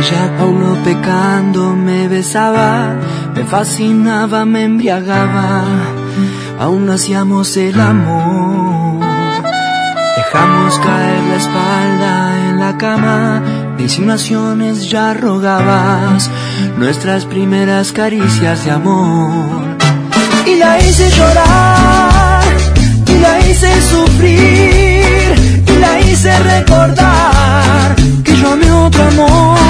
Ella no pecando me besaba, me fascinaba, me embriagaba, aún hacíamos el amor. Dejamos caer la espalda en la cama, de insinuaciones ya rogabas, nuestras primeras caricias de amor. Y la hice llorar, y la hice sufrir, y la hice recordar que yo amé otro amor,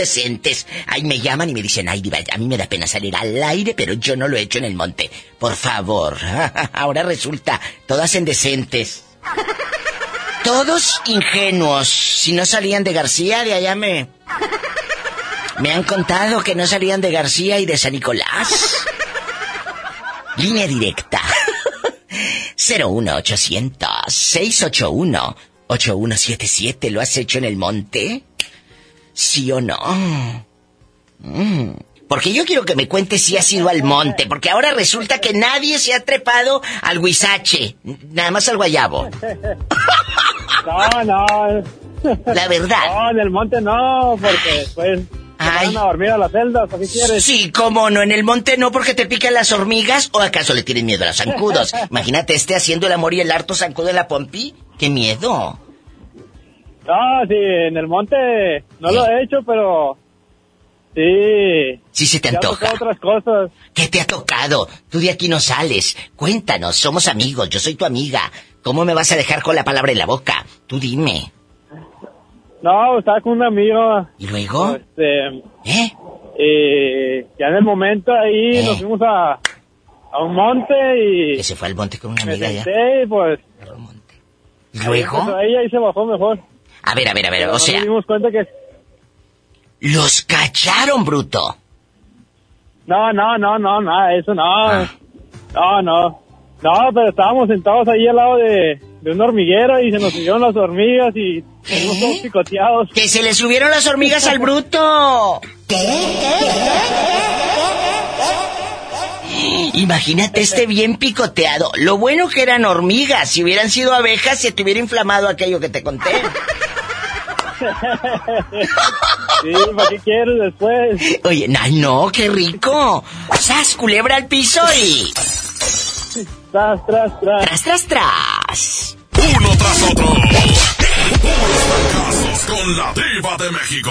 Decentes. Ahí me llaman y me dicen, ay, diva, a mí me da pena salir al aire, pero yo no lo he hecho en el monte. Por favor. Ahora resulta, todas en decentes. Todos ingenuos. Si no salían de García, de allá me... Me han contado que no salían de García y de San Nicolás. Línea directa. 01800 681 8177. ¿Lo has hecho en el monte? ¿Sí o no? Mm. Porque yo quiero que me cuentes si has ido al monte, porque ahora resulta que nadie se ha trepado al huizache, nada más al guayabo. No, no. La verdad. No, en el monte no, porque pues Ay. van a dormir a las celdas, ¿o qué quieres? Sí, cómo no, en el monte no porque te pican las hormigas o acaso le tienen miedo a los zancudos. Imagínate este haciendo el amor y el harto zancudo en la pompi. ¡Qué miedo! No, sí, en el monte no lo he hecho, pero Sí. Sí se te Ya antoja. otras cosas. ¿Qué te ha tocado? Tú de aquí no sales. Cuéntanos, somos amigos, yo soy tu amiga. ¿Cómo me vas a dejar con la palabra en la boca? Tú dime. No, estaba con un amigo. ¿Y luego? Este, ¿Eh? y ya en el momento ahí Eh. nos fuimos a, a un monte y Que se fue al monte con una me amiga ya. y pues... ¿Y ahí luego? ella y se bajó mejor. A ver, a ver, a ver, Pero o no sea, nos dimos cuenta que... los cacharon, bruto. No, no, no, no, nada, eso no. Ah. No, no. No, pero estábamos sentados ahí al lado de, de una hormiguera y se nos subieron las hormigas y todos picoteados. Que se le subieron las hormigas al bruto. Imagínate este bien picoteado. Lo bueno que eran hormigas. Si hubieran sido abejas, se te hubiera inflamado aquello que te conté. Sí, ¿para qué quieres después? Oye, ay no, qué rico. ¡Sas, culebra al piso y... Tras, tras, tras. ¡Tras, tras, tras! Uno tras otro. Puros fracasos con la diva de México.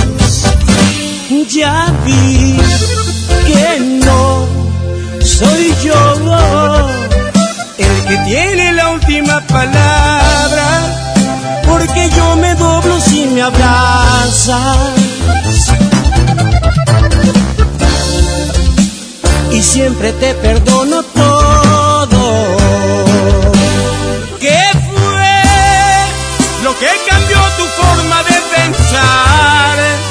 Ya vi que no soy yo el que tiene la última palabra, porque yo me doblo si me abrazas. Y siempre te perdono todo. ¿Qué fue lo que cambió tu forma de pensar?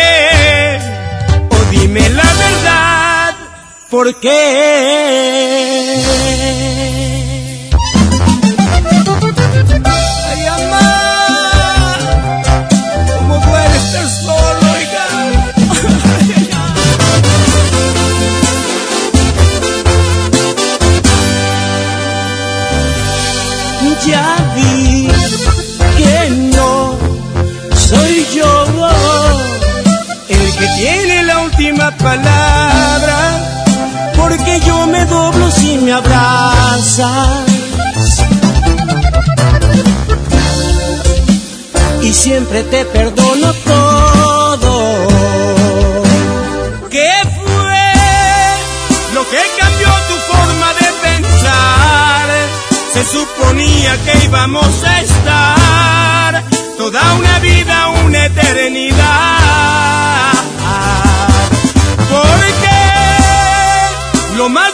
¿por qué? Ay, mamá, cómo duele estar solo, oiga. Ya vi que no soy yo el que tiene la última palabra, Y siempre te perdono todo. ¿Qué fue lo que cambió tu forma de pensar? Se suponía que íbamos a estar toda una vida, una eternidad. Porque lo más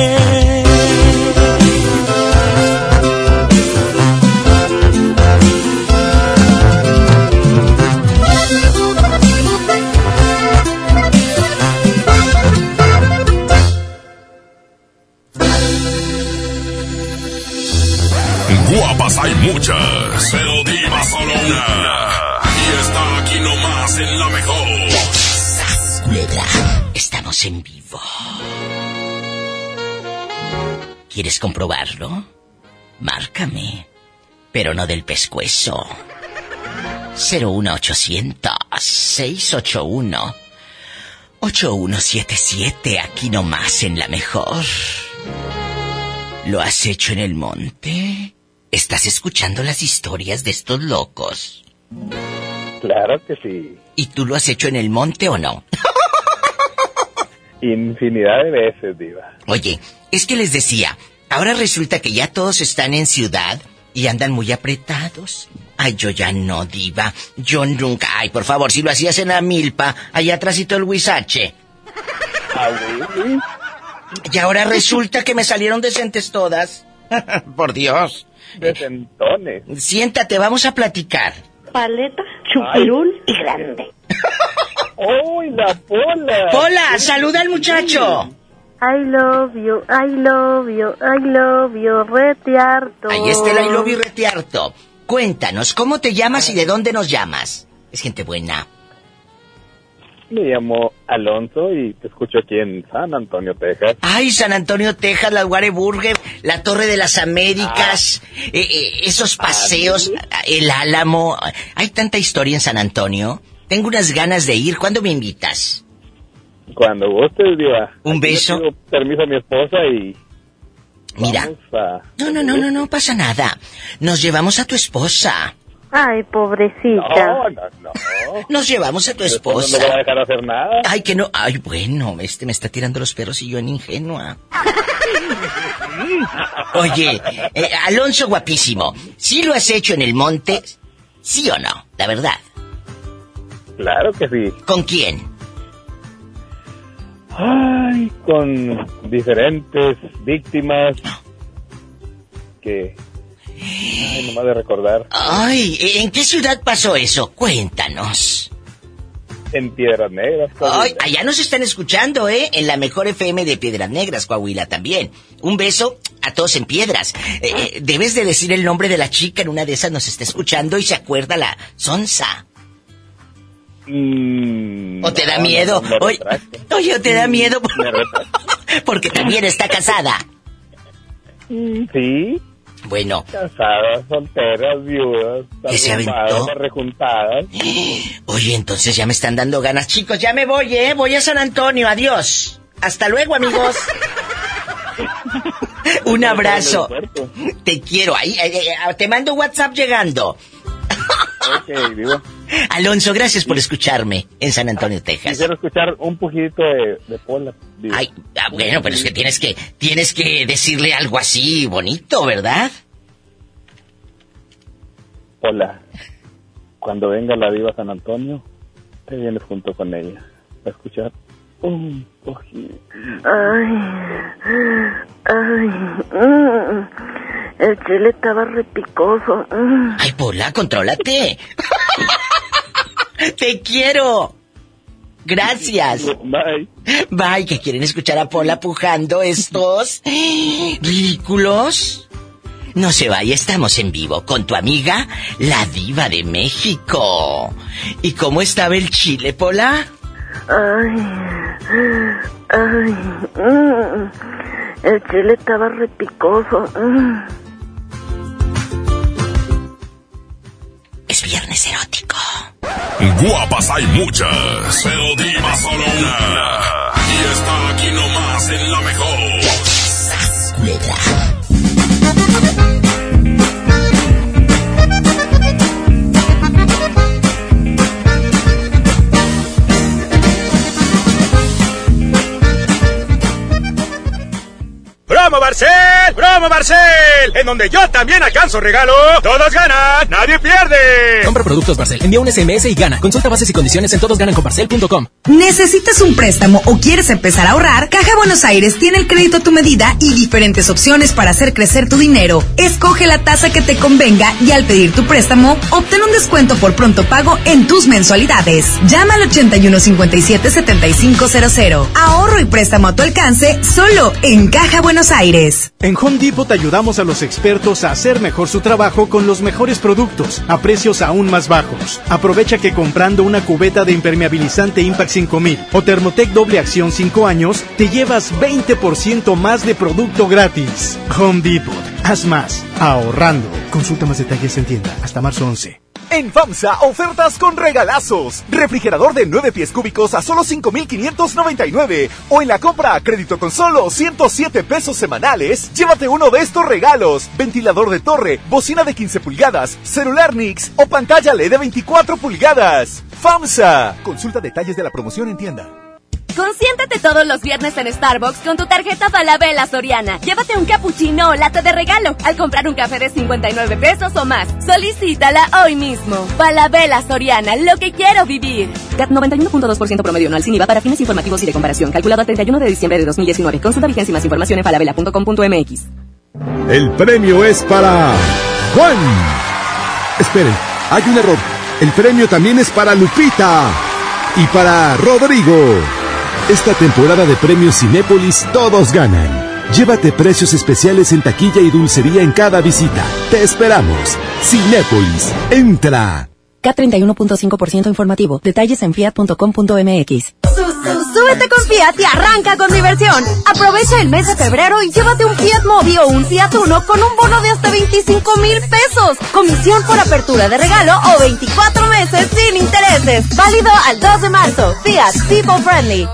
Muchas, pero diva solo una. Y está aquí nomás en la mejor. ¡Sas, culebra! Estamos en vivo. ¿Quieres comprobarlo? Márcame. pero no del pescuezo. 01800 681 8177 aquí nomás en la mejor. ¿Lo has hecho en el monte? ¿Estás escuchando las historias de estos locos? Claro que sí. ¿Y tú lo has hecho en el monte o no? Infinidad de veces, Diva. Oye, es que les decía, ahora resulta que ya todos están en ciudad y andan muy apretados. Ay, yo ya no, diva. Yo nunca. Ay, por favor, si lo hacías en la milpa, allá atrásito el huizache. Ah, Y ahora resulta que me salieron decentes todas. por Dios. Decentones. Siéntate, vamos a platicar. Paleta, chupirul y grande. ¡Uy, la pola! Hola, saluda al muchacho. I love you, I love you, I love you, retiarto. Ahí está el I love you retiarto. Cuéntanos, ¿cómo te llamas y de dónde nos llamas? Es gente buena. Me llamo Alonso y te escucho aquí en San Antonio, Texas. Ay, San Antonio, Texas, la Burger, la Torre de las Américas, eh, eh, esos paseos, el Álamo. Hay tanta historia en San Antonio. Tengo unas ganas de ir. ¿Cuándo me invitas? Cuando gustes, Diva. Un Aquí le beso. pido permiso a mi esposa y... Mira. a- No, no, no, no, no pasa nada. Nos llevamos a tu esposa. Ay, pobrecita. No, no, no. Nos llevamos a tu Después no me va a esposa. dejar hacer nada. Ay, que no. Ay, bueno, este me está tirando los perros y yo en ingenua. Oye, eh, Alonso guapísimo, ¿sí lo has hecho en el monte? ¿Sí o no? La verdad. Claro que sí. ¿Con quién? Ay, con diferentes víctimas que... Ay, nomás de recordar. Ay, ¿en qué ciudad pasó eso? Cuéntanos. En Piedras Negras. Coahuila. Ay, allá nos están escuchando, ¿eh? En la mejor FM de Piedras Negras, Coahuila también. Un beso a todos en Piedras. Eh, eh, debes de decir el nombre de la chica, en una de esas nos está escuchando y se acuerda la Sonsa. Mm, ¿O te da miedo? no, oye, oye, ¿o te da miedo? Me retracto. Porque también está casada. Sí, Bueno, casadas, solteras, viudas, ¿Que se aventó? rejuntadas. oye, entonces ya me están dando ganas. Chicos, ya me voy, ¿eh? Voy a San Antonio, adiós. Hasta luego, amigos. Un abrazo. Te quiero. Ahí, ahí, ahí, te mando WhatsApp llegando. Ok, digo. Alonso, gracias por escucharme en San Antonio, Texas. Quisiera escuchar un poquito de, de Pola. digo. Ay, ah, bueno, pero es que tienes que tienes que decirle algo así bonito, ¿verdad? Pola, cuando venga la diva San Antonio, te vienes junto con ella. A escuchar Ay, ay, mm, el chile estaba repicoso. mm. Ay, Pola, contrólate. Te quiero. Gracias. Bye. Bye, que quieren escuchar a Pola pujando estos ridículos. No se vaya, estamos en vivo con tu amiga, la diva de México. ¿Y cómo estaba el chile, Pola? Ay, ay, mm, el chile estaba repicoso. Es viernes erótico. Guapas hay muchas, pero diva solo una. Y está aquí nomás en la mejor. ¡Promo Barcel! ¡Promo Barcel! En donde yo también alcanzo regalo. Todos ganan, nadie pierde. Compra productos Barcel, envía un SMS y gana. Consulta bases y condiciones en todosgananconbarcel.com. ¿Necesitas un préstamo o quieres empezar a ahorrar? Caja Buenos Aires tiene el crédito a tu medida y diferentes opciones para hacer crecer tu dinero. Escoge la tasa que te convenga y al pedir tu préstamo, obtén un descuento por pronto pago en tus mensualidades. Llama al 8157-7500. Ahorro y préstamo a tu alcance solo en Caja Buenos Aires. En Home Depot te ayudamos a los expertos a hacer mejor su trabajo con los mejores productos, a precios aún más bajos. Aprovecha que comprando una cubeta de impermeabilizante Impact 5000 o Thermotec doble acción 5 años, te llevas 20% más de producto gratis. Home Depot. Haz más. Ahorrando. Consulta más detalles en tienda hasta marzo 11. En FAMSA, ofertas con regalazos. Refrigerador de 9 pies cúbicos a solo 5,599. O en la compra a crédito con solo 107 pesos semanales, llévate uno de estos regalos. Ventilador de torre, bocina de 15 pulgadas, celular Nix o pantalla LED de 24 pulgadas. FAMSA. Consulta detalles de la promoción en tienda. Consiéntete todos los viernes en Starbucks con tu tarjeta Falabella Soriana. Llévate un cappuccino o latte de regalo al comprar un café de 59 pesos o más. Solicítala hoy mismo. Falabella Soriana, lo que quiero vivir. CAT 91.2% promedio anual sin IVA para fines informativos y de comparación. Calculado el 31 de diciembre de 2019. Consulta vigencia y más información en falabella.com.mx. El premio es para Juan. Esperen, hay un error. El premio también es para Lupita y para Rodrigo. Esta temporada de premios Cinépolis todos ganan. Llévate precios especiales en taquilla y dulcería en cada visita. Te esperamos. Cinépolis, entra. K31.5% informativo. Detalles en fiat.com.mx. Súbete con Fiat y arranca con diversión. Aprovecha el mes de febrero y llévate un Fiat Mobi o un Fiat Uno con un bono de hasta 25 mil pesos. Comisión por apertura de regalo o 24 meses sin intereses. Válido al 2 de marzo. Fiat People Friendly.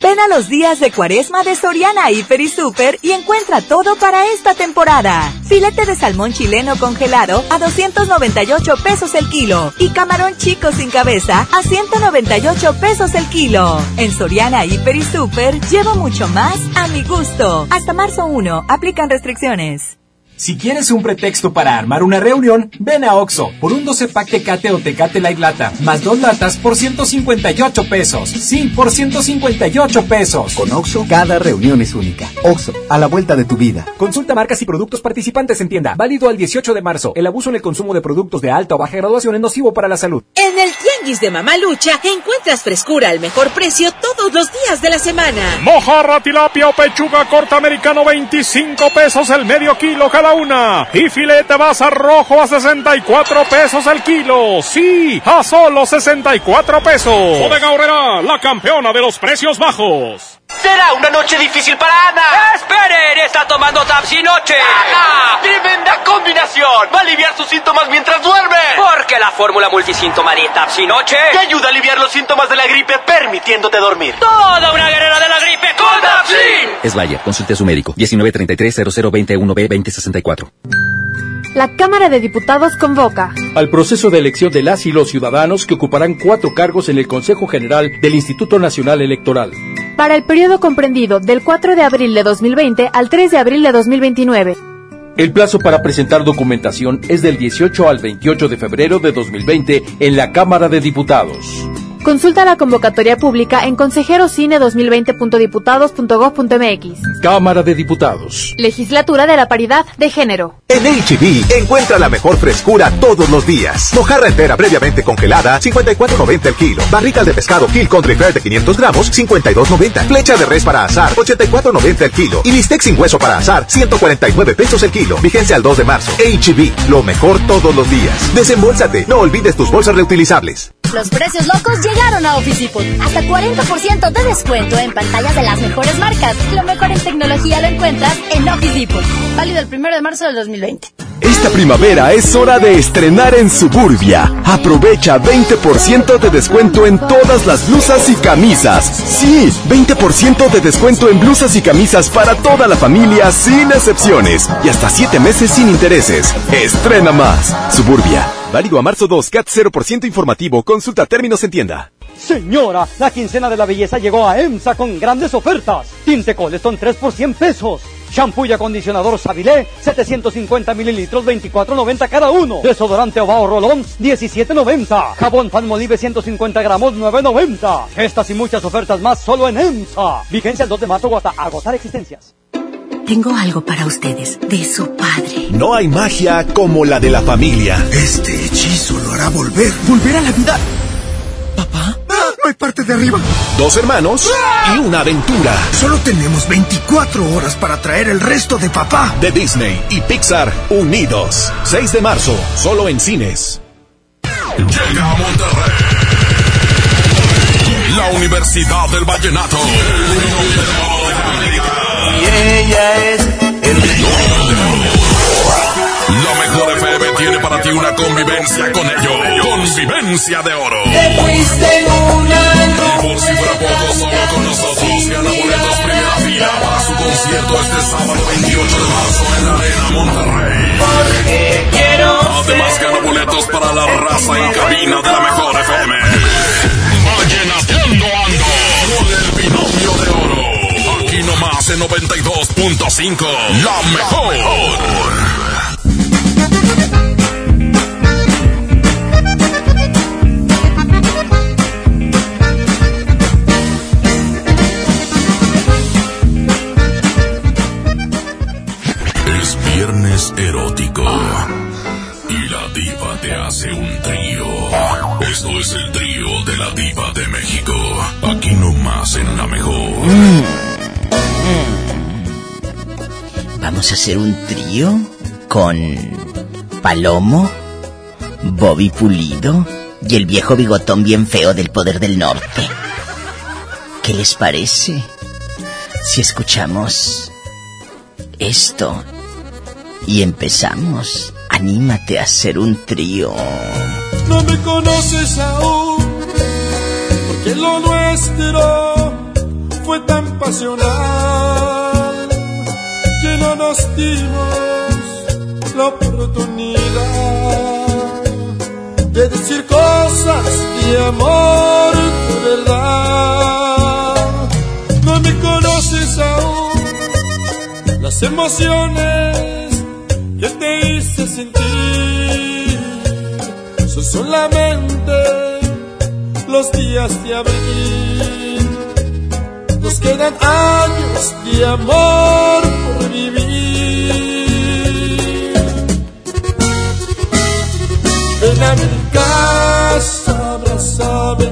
Ven a los días de cuaresma de Soriana Hiper y Super y encuentra todo para esta temporada. Filete de salmón chileno congelado a 298 pesos el kilo y camarón chico sin cabeza a 198 pesos el kilo. En Soriana Hiper Super llevo mucho más a mi gusto. Hasta marzo 1, aplican restricciones. Si quieres un pretexto para armar una reunión, ven a Oxo por un 12 pack Tecate o Tecate Light Lata, más dos latas por 158 pesos. Sí, por 158 pesos. Con Oxo, cada reunión es única. Oxo, a la vuelta de tu vida. Consulta marcas y productos participantes en tienda. Válido al 18 de marzo. El abuso en el consumo de productos de alta o baja graduación es nocivo para la salud. En el Tianguis de Mamalucha encuentras frescura al mejor precio todos los días de la semana. Mojarra, tilapia o pechuga corta americano 25 pesos el medio kilo cada una. Y filete basa rojo a 64 pesos el kilo. Sí, a solo 64 pesos. Bodega Horrera, la campeona de los precios bajos. Será una noche difícil para Ana. ¡Esperen! Está tomando Tapsi Noche. ¡Ana! ¡Tremenda combinación! Va a aliviar sus síntomas mientras duerme. Porque la fórmula multisíntoma de Tapsi Noche te ayuda a aliviar los síntomas de la gripe permitiéndote dormir. ¡Toda una guerrera de la gripe con Tapsin! Es Bayer. Consulte a su médico. 1933-0021B2064. La Cámara de Diputados convoca al proceso de elección de las y los ciudadanos que ocuparán cuatro cargos en el Consejo General del Instituto Nacional Electoral. Para el periodo comprendido del 4 de abril de 2020 al 3 de abril de 2029. El plazo para presentar documentación es del 18 al 28 de febrero de 2020 en la Cámara de Diputados. Consulta la convocatoria pública en consejerocine2020.diputados.gov.mx. Cámara de Diputados. Legislatura de la Paridad de Género. En HB, encuentra la mejor frescura todos los días. Mojarra entera previamente congelada, 54.90 el kilo. Barritas de pescado Kill Country Fair de 500 gramos, 52.90. Flecha de res para azar, 84.90 el kilo. Y bistec sin hueso para azar, 149 pesos el kilo. Vigencia al 2 de marzo. HB, lo mejor todos los días. Desembolsate, no olvides tus bolsas reutilizables. Los precios locos llegaron a Office Depot. Hasta 40% de descuento en pantallas de las mejores marcas. Lo mejor en tecnología lo encuentras en Office Depot. Válido el 1 de marzo del 2020. Esta primavera es hora de estrenar en Suburbia. Aprovecha 20% de descuento en todas las blusas y camisas. Sí, 20% de descuento en blusas y camisas para toda la familia sin excepciones. Y hasta 7 meses sin intereses. Estrena más. Suburbia. Válido a marzo 2, CAT 0% informativo. Consulta términos en tienda. Señora, la quincena de la belleza llegó a EMSA con grandes ofertas. Tinte Colestone 3 por 100 pesos. Shampoo y acondicionador Sabilé, 750 mililitros, 24.90 cada uno. Desodorante Ovao Rolón, 17.90. Jabón Palmolive, 150 gramos, 9.90. Estas y muchas ofertas más solo en EMSA. Vigencia el 2 de marzo hasta agotar existencias. Tengo algo para ustedes, de su padre. No hay magia como la de la familia. Este hechizo lo hará volver. ¿Volver a la vida? ¿Papá? hay parte de arriba. Dos hermanos y una aventura. Solo tenemos 24 horas para traer el resto de papá. De Disney y Pixar unidos. 6 de marzo, solo en cines. Llega a Monterrey. La Universidad del Vallenato. Y ella es La mejor FM tiene para ti una convivencia con ellos. Convivencia de oro. Te fuiste una Y por si fuera poco, solo con nosotros gana boletos primera fila para su concierto este sábado 28 de marzo en la Arena Monterrey. Porque quiero Además gana boletos para la raza en cabina de la mejor FM. Vallenateando ando con el binomio de oro. Nomás en 92.5. La mejor. Es viernes erótico. Y la diva te hace un trío. Esto es el trío de la diva de México. Aquí nomás en la mejor. Vamos a hacer un trío con Palomo, Bobby Pulido y el viejo bigotón bien feo del poder del norte. ¿Qué les parece si escuchamos esto y empezamos? Anímate a hacer un trío. No me conoces aún, porque lo nuestro fue tan pasional que no nos dimos la oportunidad de decir cosas de amor de verdad. No me conoces aún, las emociones que te hice sentir son solamente los días de abril. Quedan años de amor por vivir. Ven a mi casa, abrázame,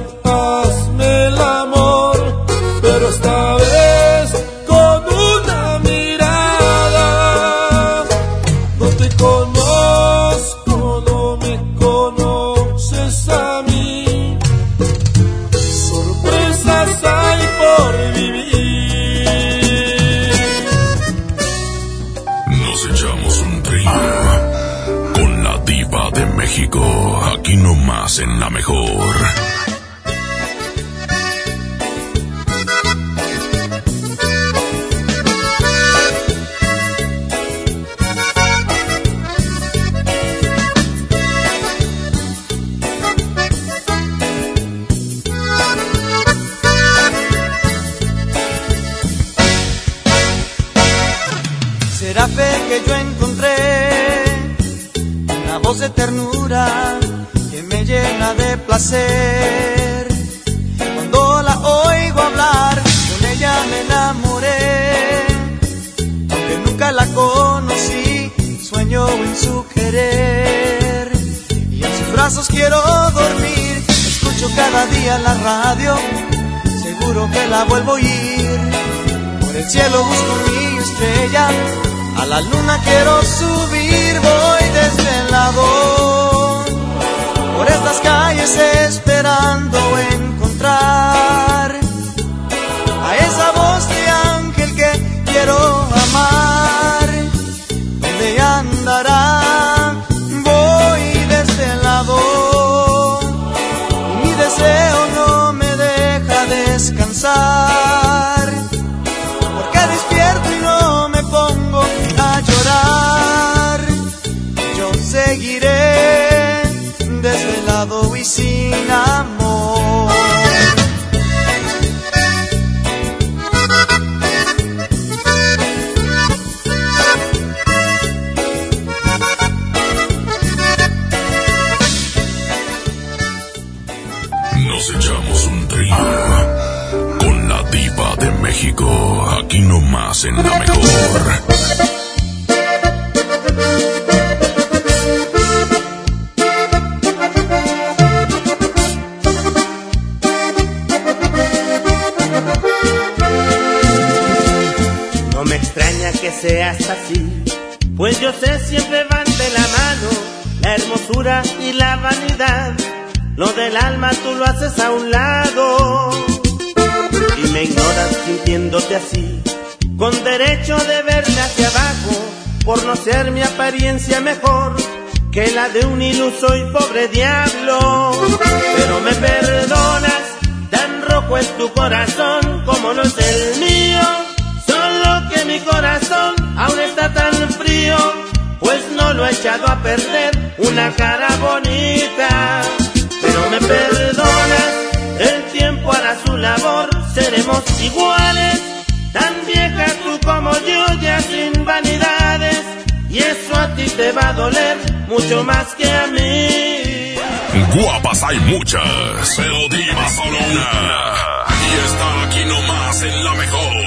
que seas así, pues yo sé siempre van de la mano la hermosura y la vanidad. Lo del alma tú lo haces a un lado y me ignoras sintiéndote así, con derecho de verme hacia abajo, por no ser mi apariencia mejor que la de un iluso y pobre diablo. Pero me perdonas, tan rojo es tu corazón como no es el mío, mi corazón aún está tan frío, pues no lo he echado a perder una cara bonita. Pero me perdonas, el tiempo hará su labor, seremos iguales, tan vieja tú como yo, ya sin vanidades, y eso a ti te va a doler mucho más que a mí. Guapas hay muchas, pero diva solo una. Y está aquí nomás en la mejor.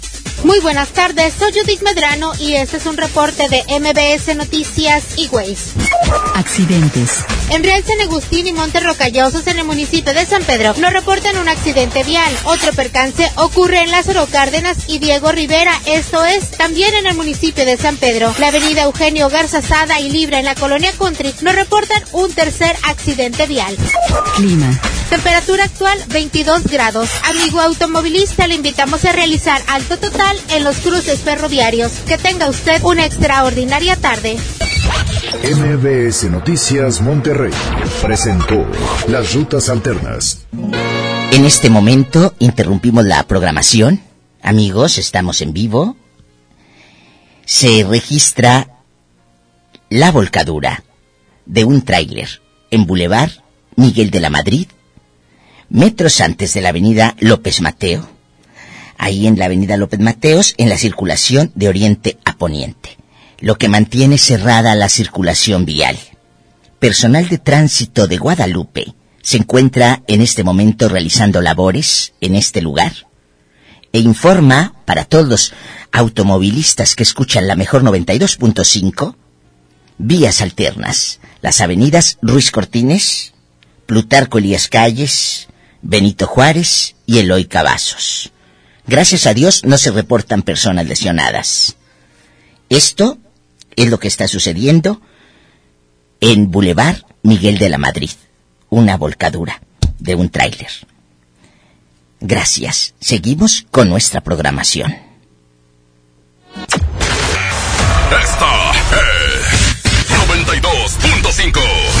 Muy buenas tardes, soy Judith Medrano y este es un reporte de MBS Noticias y Ways. Accidentes. En Real San Agustín y Monte Rocallosos, en el municipio de San Pedro, nos reportan un accidente vial. Otro percance ocurre en Lázaro Cárdenas y Diego Rivera, esto es, también en el municipio de San Pedro. La avenida Eugenio Garza Sada y Libra en la colonia Country nos reportan un tercer accidente vial. Clima. Temperatura actual 22 grados. Amigo automovilista, le invitamos a realizar alto total en los cruces ferroviarios. Que tenga usted una extraordinaria tarde. MBS Noticias Monterrey presentó Las Rutas Alternas. En este momento interrumpimos la programación. Amigos, estamos en vivo. Se registra la volcadura de un tráiler en Boulevard Miguel de la Madrid, metros antes de la avenida López Mateo, ahí en la avenida López Mateos, en la circulación de oriente a poniente, lo que mantiene cerrada la circulación vial. Personal de tránsito de Guadalupe se encuentra en este momento realizando labores en este lugar e informa para todos automovilistas que escuchan la mejor 92.5 vías alternas, las avenidas Ruiz Cortines, Plutarco Elías Calles, Benito Juárez y Eloy Cavazos. Gracias a Dios no se reportan personas lesionadas. Esto es lo que está sucediendo en Boulevard Miguel de la Madrid. Una volcadura de un tráiler. Gracias. Seguimos con nuestra programación. Esta es 92.5.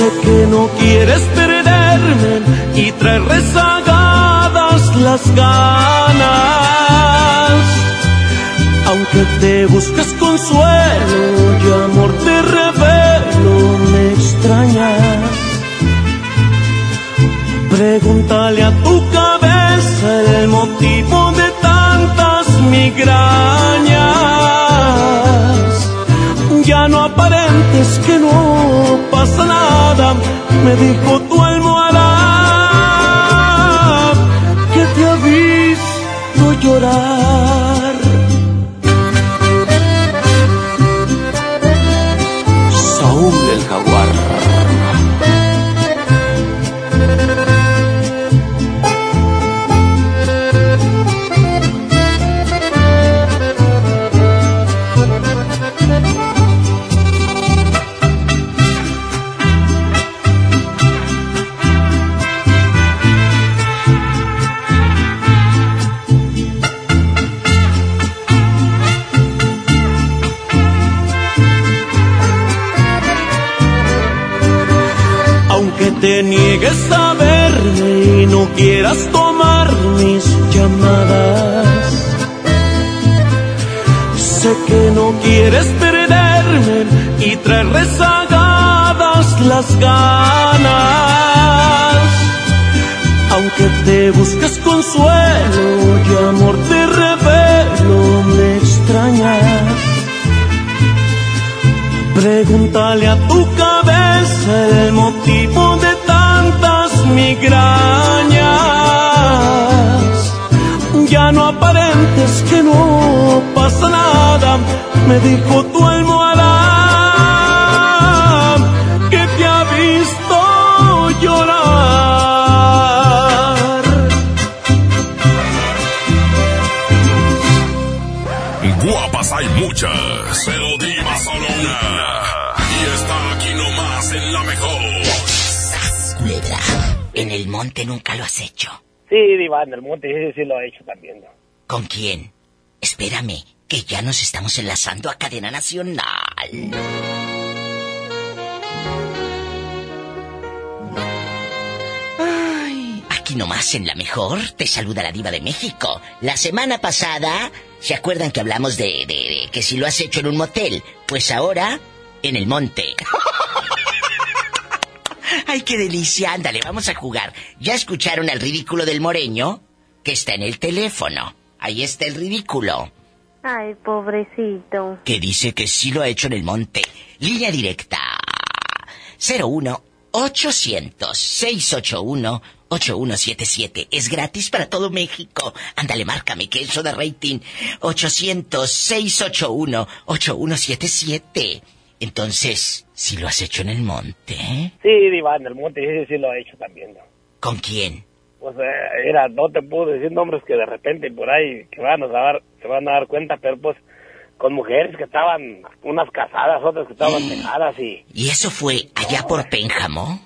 Sé que no quieres perderme y traer rezagadas las ganas. Aunque te busques consuelo y amor te revelo, me extrañas. Pregúntale a tu cabeza el motivo de tantas migrañas. Ya no aparentes que no pasa nada, me dijo tu Monte sí, sí lo he hecho también. ¿no? ¿Con quién? Espérame, que ya nos estamos enlazando a cadena nacional. Ay, aquí nomás en la mejor te saluda la diva de México. La semana pasada, ¿se acuerdan que hablamos de, de- de que si lo has hecho en un motel? Pues ahora, en el monte. Ay, qué delicia. Ándale, vamos a jugar. ¿Ya escucharon el ridículo del moreño? Que está en el teléfono. Ahí está el ridículo. Ay, pobrecito. Que dice que sí lo ha hecho en el monte. Línea directa. 01 800 681 8177. Es gratis para todo México. Ándale, márcame, que eso de rating. 800 681 8177. Entonces, si lo has hecho en el monte. Sí, Diva, en el monte sí, sí lo he hecho también. ¿no? ¿con quién? Pues eh, era, no te puedo decir nombres que de repente por ahí que van a dar, se van a dar cuenta, pero pues con mujeres que estaban, unas casadas, otras que estaban dejadas y ¿Y eso fue allá por Pénjamo?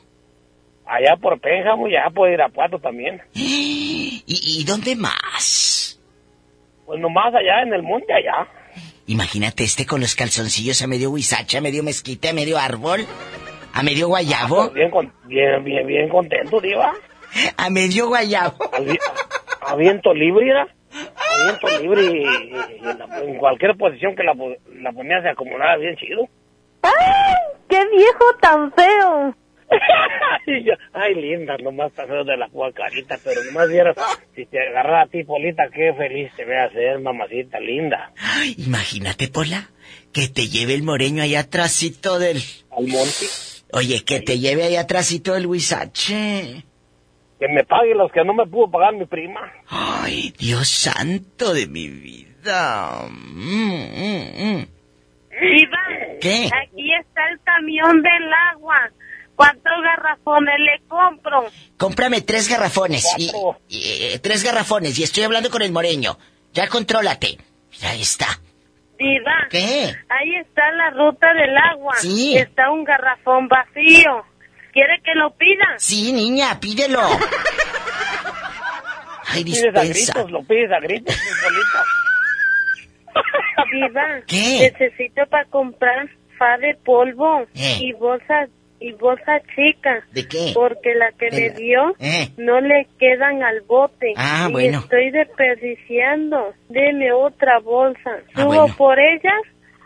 allá por Pénjamo y allá por Irapuato también. ¿Y, y dónde más? Pues nomás allá en el monte allá. Imagínate este con los calzoncillos a medio huizacha, a medio mezquite, a medio árbol, a medio guayabo. Bien, con- bien, bien, bien contento, Diva. A medio guayabo. A viento libre, ¿verdad? A viento libre y, y- y en, la- en cualquier posición que la, la ponía se acomodaba bien chido. ¡Ay! ¡Qué viejo tan feo! Ay, yo- Ay, linda, nomás está feo de la pura carita, pero nomás vieras, si te agarrara a ti, Polita, qué feliz te ve a ser, mamacita linda. Ay, imagínate, Pola, que te lleve el moreño allá atrásito del... Al monte. Oye, que te lleve allá atrásito del huizache. Que me pague los que no me pudo pagar mi prima. Ay, Dios santo de mi vida. Mm, mm, mm. ¿Qué? aquí está el camión del agua. ¿Cuántos garrafones le compro? Cómprame tres garrafones y, y, eh, tres garrafones y estoy hablando con el moreño. Ya contrólate. Mira, ahí está. Diva. ¿Qué? Ahí está la ruta del agua. Sí. Está un garrafón vacío. ¿Quiere que lo pida? Sí, niña, pídelo. Ay, pides a dispensa. gritos, lo pides a gritos. Diva, ¿Qué? necesito para comprar fa de polvo Eh. y bolsa y bolsa chica. ¿De qué? Porque la que me dio Eh. no le quedan al bote. Ah, y bueno. estoy desperdiciando. Deme otra bolsa. Ah, ¿Subo bueno. por ellas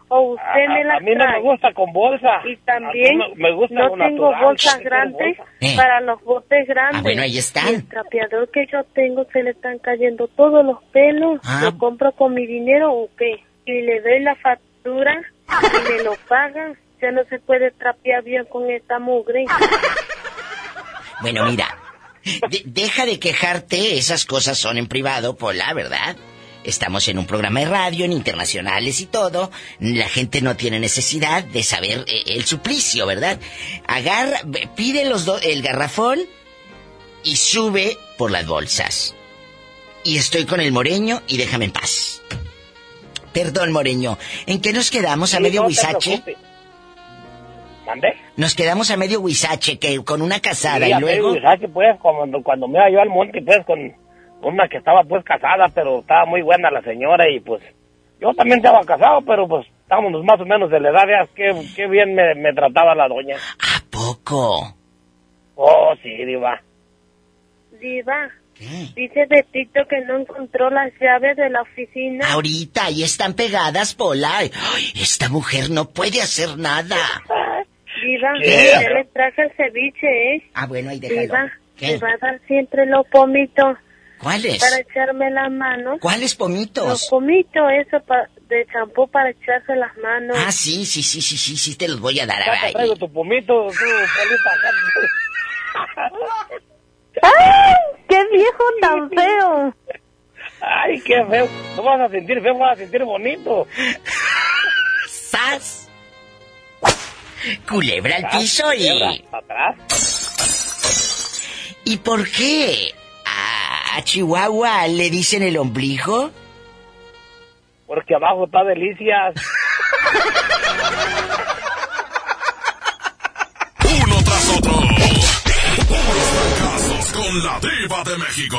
o usted A- me las a mí no me gusta con bolsa. Y también mí me- gusta no tengo natural, bolsas no grandes bolsa. Eh. para los botes grandes. Ah, bueno, ahí están. El trapeador que yo tengo se le están cayendo todos los pelos. Ah. ¿Lo compro con mi dinero o qué? Y le doy la factura y me lo pagan. Ya no se puede trapear bien con esta mugre. Bueno, mira, de- deja de quejarte, esas cosas son en privado, Pola, ¿verdad? Estamos en un programa de radio, en internacionales y todo. La gente no tiene necesidad de saber eh, el suplicio, ¿verdad? Agarra, pide los do- el garrafón y sube por las bolsas. Y estoy con el moreño y déjame en paz. Perdón, moreño. ¿En qué nos quedamos a medio huizache? ¿Mandé? Nos quedamos a medio huizache, que con una casada Sí, y a luego... medio viaje, pues, cuando, cuando me iba yo al monte, pues, con una que estaba, pues, casada, pero estaba muy buena la señora y, pues, yo también estaba casado, pero, pues, estábamos más o menos de la edad, veas qué, qué bien me, me trataba la doña. ¿A poco? Oh, sí, diva. Diva, dice Betito que no encontró las llaves de la oficina. Ahorita ahí están pegadas, Pola. Ay, esta mujer no puede hacer nada. Diva, ¿Qué? ya le traje el ceviche, ¿eh? Ah, bueno, ahí déjalo. Diva, ¿Qué? me va a dar siempre los pomitos ¿Cuáles? para echarme las manos. ¿Cuáles Los pomitos? pomitos, eso pa- de champú para echarse las manos. Ah, sí, sí, sí, sí, sí, sí, te los voy a dar. Ya te traigo tu pomito, polita. ¡Ay! ¡Qué viejo tan feo! Ay, qué feo. No vas a sentir feo, vas a sentir bonito. ¡Sas! Culebra al piso y... ¿Y por qué? ¿A, Chihuahua le dicen el ombligo? Porque abajo está delicias. Uno tras otro. Puros fracasos con la diva de México.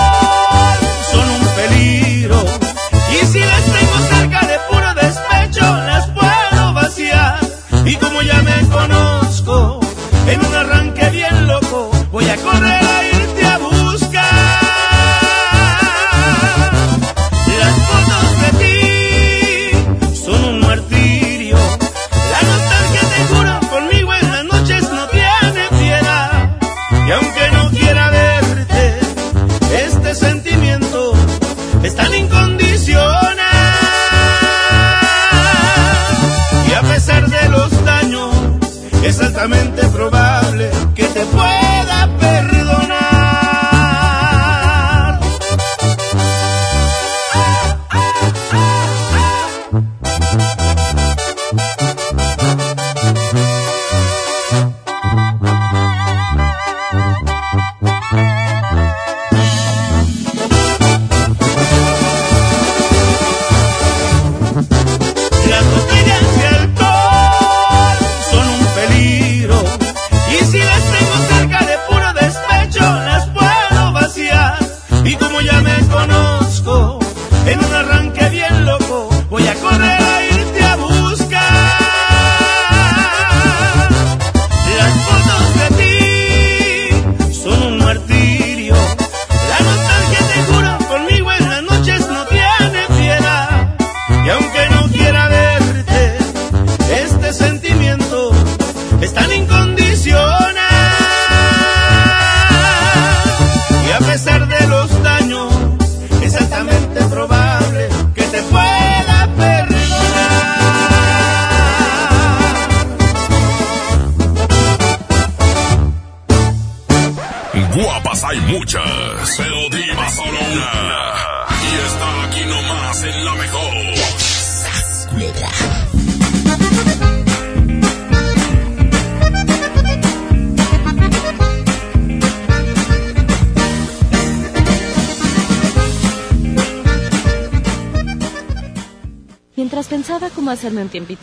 peligro y si las tengo cerca de puro despecho las puedo vaciar. Y como ya me conozco, en un arranque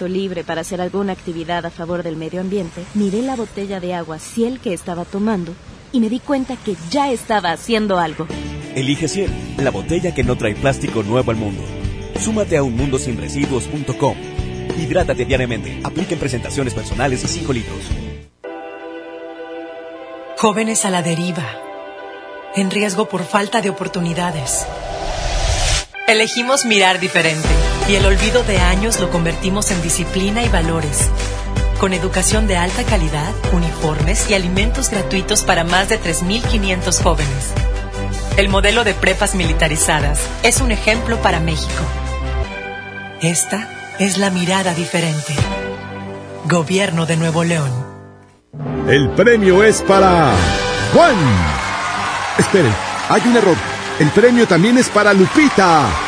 libre para hacer alguna actividad a favor del medio ambiente, miré la botella de agua Ciel que estaba tomando y me di cuenta que ya estaba haciendo algo. Elige Ciel, la botella que no trae plástico nuevo al mundo. Súmate a unmundosinresiduos.com. Hidrátate diariamente. Apliquen presentaciones personales y 5 litros. Jóvenes a la deriva. En riesgo por falta de oportunidades. Elegimos mirar diferente y el olvido de años lo convertimos en disciplina y valores. Con educación de alta calidad, uniformes y alimentos gratuitos para más de 3.500 jóvenes. El modelo de prepas militarizadas es un ejemplo para México. Esta es la mirada diferente. Gobierno de Nuevo León. El premio es para Juan. Esperen, hay un error. El premio también es para Lupita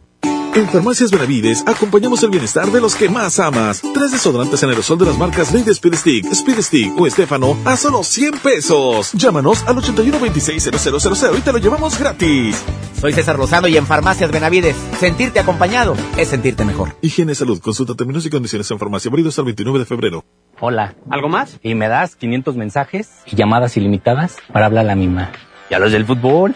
En Farmacias Benavides acompañamos el bienestar de los que más amas. Tres desodorantes en aerosol de las marcas Lady Speed Stick, Speed Stick o Estefano a solo 100 pesos. Llámanos al 81260000 y te lo llevamos gratis. Soy César Lozano y en Farmacias Benavides, sentirte acompañado es sentirte mejor. Higiene Salud, consulta términos y condiciones en farmacia, abrido hasta el 29 de febrero. Hola, ¿algo más? Y me das 500 mensajes y llamadas ilimitadas para hablar a la misma. ¿Y a los del fútbol?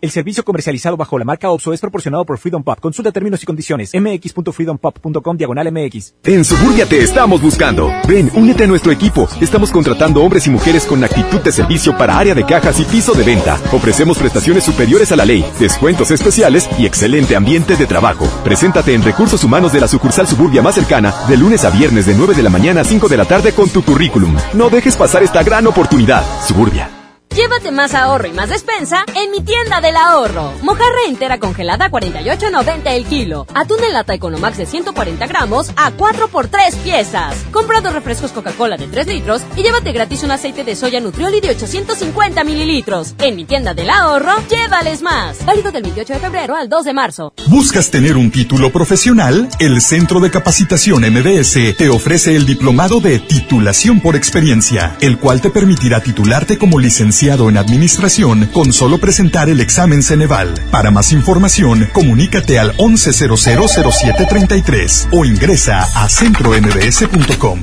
El servicio comercializado bajo la marca OPSO es proporcionado por Freedom Pop. Consulta términos y condiciones. mx.freedompop.com diagonal mx. En Suburbia te estamos buscando. Ven, únete a nuestro equipo. Estamos contratando hombres y mujeres con actitud de servicio para área de cajas y piso de venta. Ofrecemos prestaciones superiores a la ley, descuentos especiales y excelente ambiente de trabajo. Preséntate en Recursos Humanos de la sucursal Suburbia más cercana de lunes a viernes de 9 de la mañana a 5 de la tarde con tu currículum. No dejes pasar esta gran oportunidad. Suburbia. Llévate más ahorro y más despensa en mi tienda del ahorro. Mojarra entera congelada a 48.90 el kilo. Atún en lata Economax de 140 gramos a 4 por 3 piezas. Compra dos refrescos Coca-Cola de 3 litros y llévate gratis un aceite de soya Nutrioli de 850 mililitros. En mi tienda del ahorro, llévales más. Válido del 28 de febrero al 2 de marzo. ¿Buscas tener un título profesional? El Centro de Capacitación MBS te ofrece el diplomado de titulación por experiencia, el cual te permitirá titularte como licenciado en Administración con solo presentar el examen Ceneval. Para más información, comunícate al 11000733 o ingresa a centrombs.com.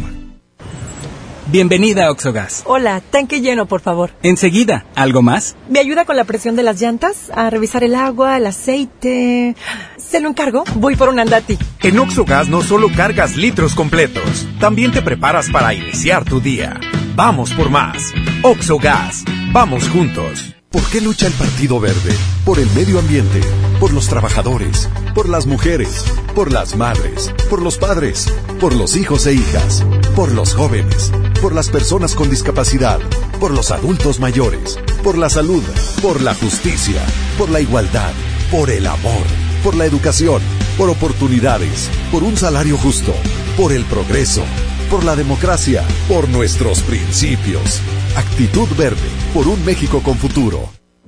Bienvenida a Oxogas. Hola, tanque lleno, por favor. Enseguida, ¿algo más? ¿Me ayuda con la presión de las llantas? A revisar el agua, el aceite. ¿Se lo encargo? Voy por un andati. En Oxogas no solo cargas litros completos, también te preparas para iniciar tu día. Vamos por más. Oxogas. Vamos juntos. ¿Por qué lucha el Partido Verde? Por el medio ambiente, por los trabajadores, por las mujeres, por las madres, por los padres, por los hijos e hijas, por los jóvenes, por las personas con discapacidad, por los adultos mayores, por la salud, por la justicia, por la igualdad, por el amor, por la educación, por oportunidades, por un salario justo, por el progreso, por la democracia, por nuestros principios. Actitud Verde, por un México con futuro.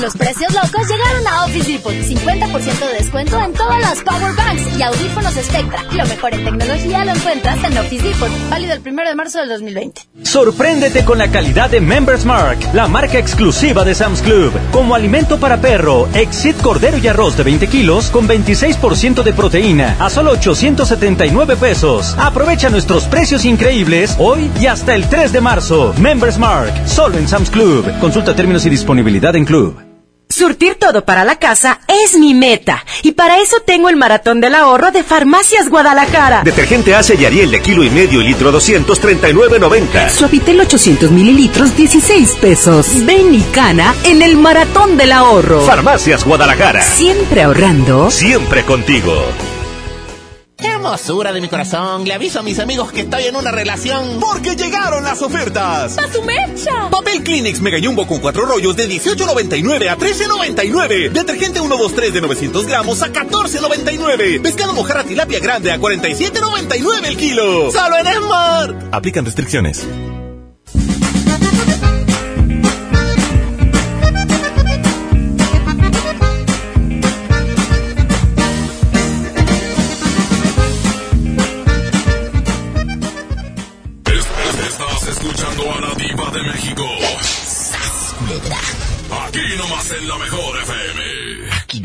Los precios locos llegaron a Office Depot. 50% de descuento en todas las Power Banks y audífonos Spectra. Lo mejor en tecnología lo encuentras en Office Depot. Válido el 1 de marzo del 2020. Sorpréndete con la calidad de Members Mark, la marca exclusiva de Sam's Club. Como alimento para perro, Exit Cordero y Arroz de 20 kilos con 26% de proteína a solo 879 pesos. Aprovecha nuestros precios increíbles hoy y hasta el 3 de marzo. Members Mark, solo en Sam's Club. Consulta términos y disponibilidad en Club. Surtir todo para la casa es mi meta. Y para eso tengo el maratón del ahorro de Farmacias Guadalajara. Detergente Ace y Ariel de kilo y medio y litro 239.90. Suavitel 800 mililitros 16 pesos. Ven y cana en el maratón del ahorro. Farmacias Guadalajara. Siempre ahorrando. Siempre contigo. ¡Qué hermosura de mi corazón! Le aviso a mis amigos que estoy en una relación. Porque llegaron las ofertas. ¡A su mecha! Papel Kleenex Mega Jumbo con cuatro rollos de 18.99 a 13.99. Detergente 123 de 900 gramos a 14.99. Pescado mojarra tilapia grande a 47.99 el kilo. ¡Solo en Smart! Aplican restricciones.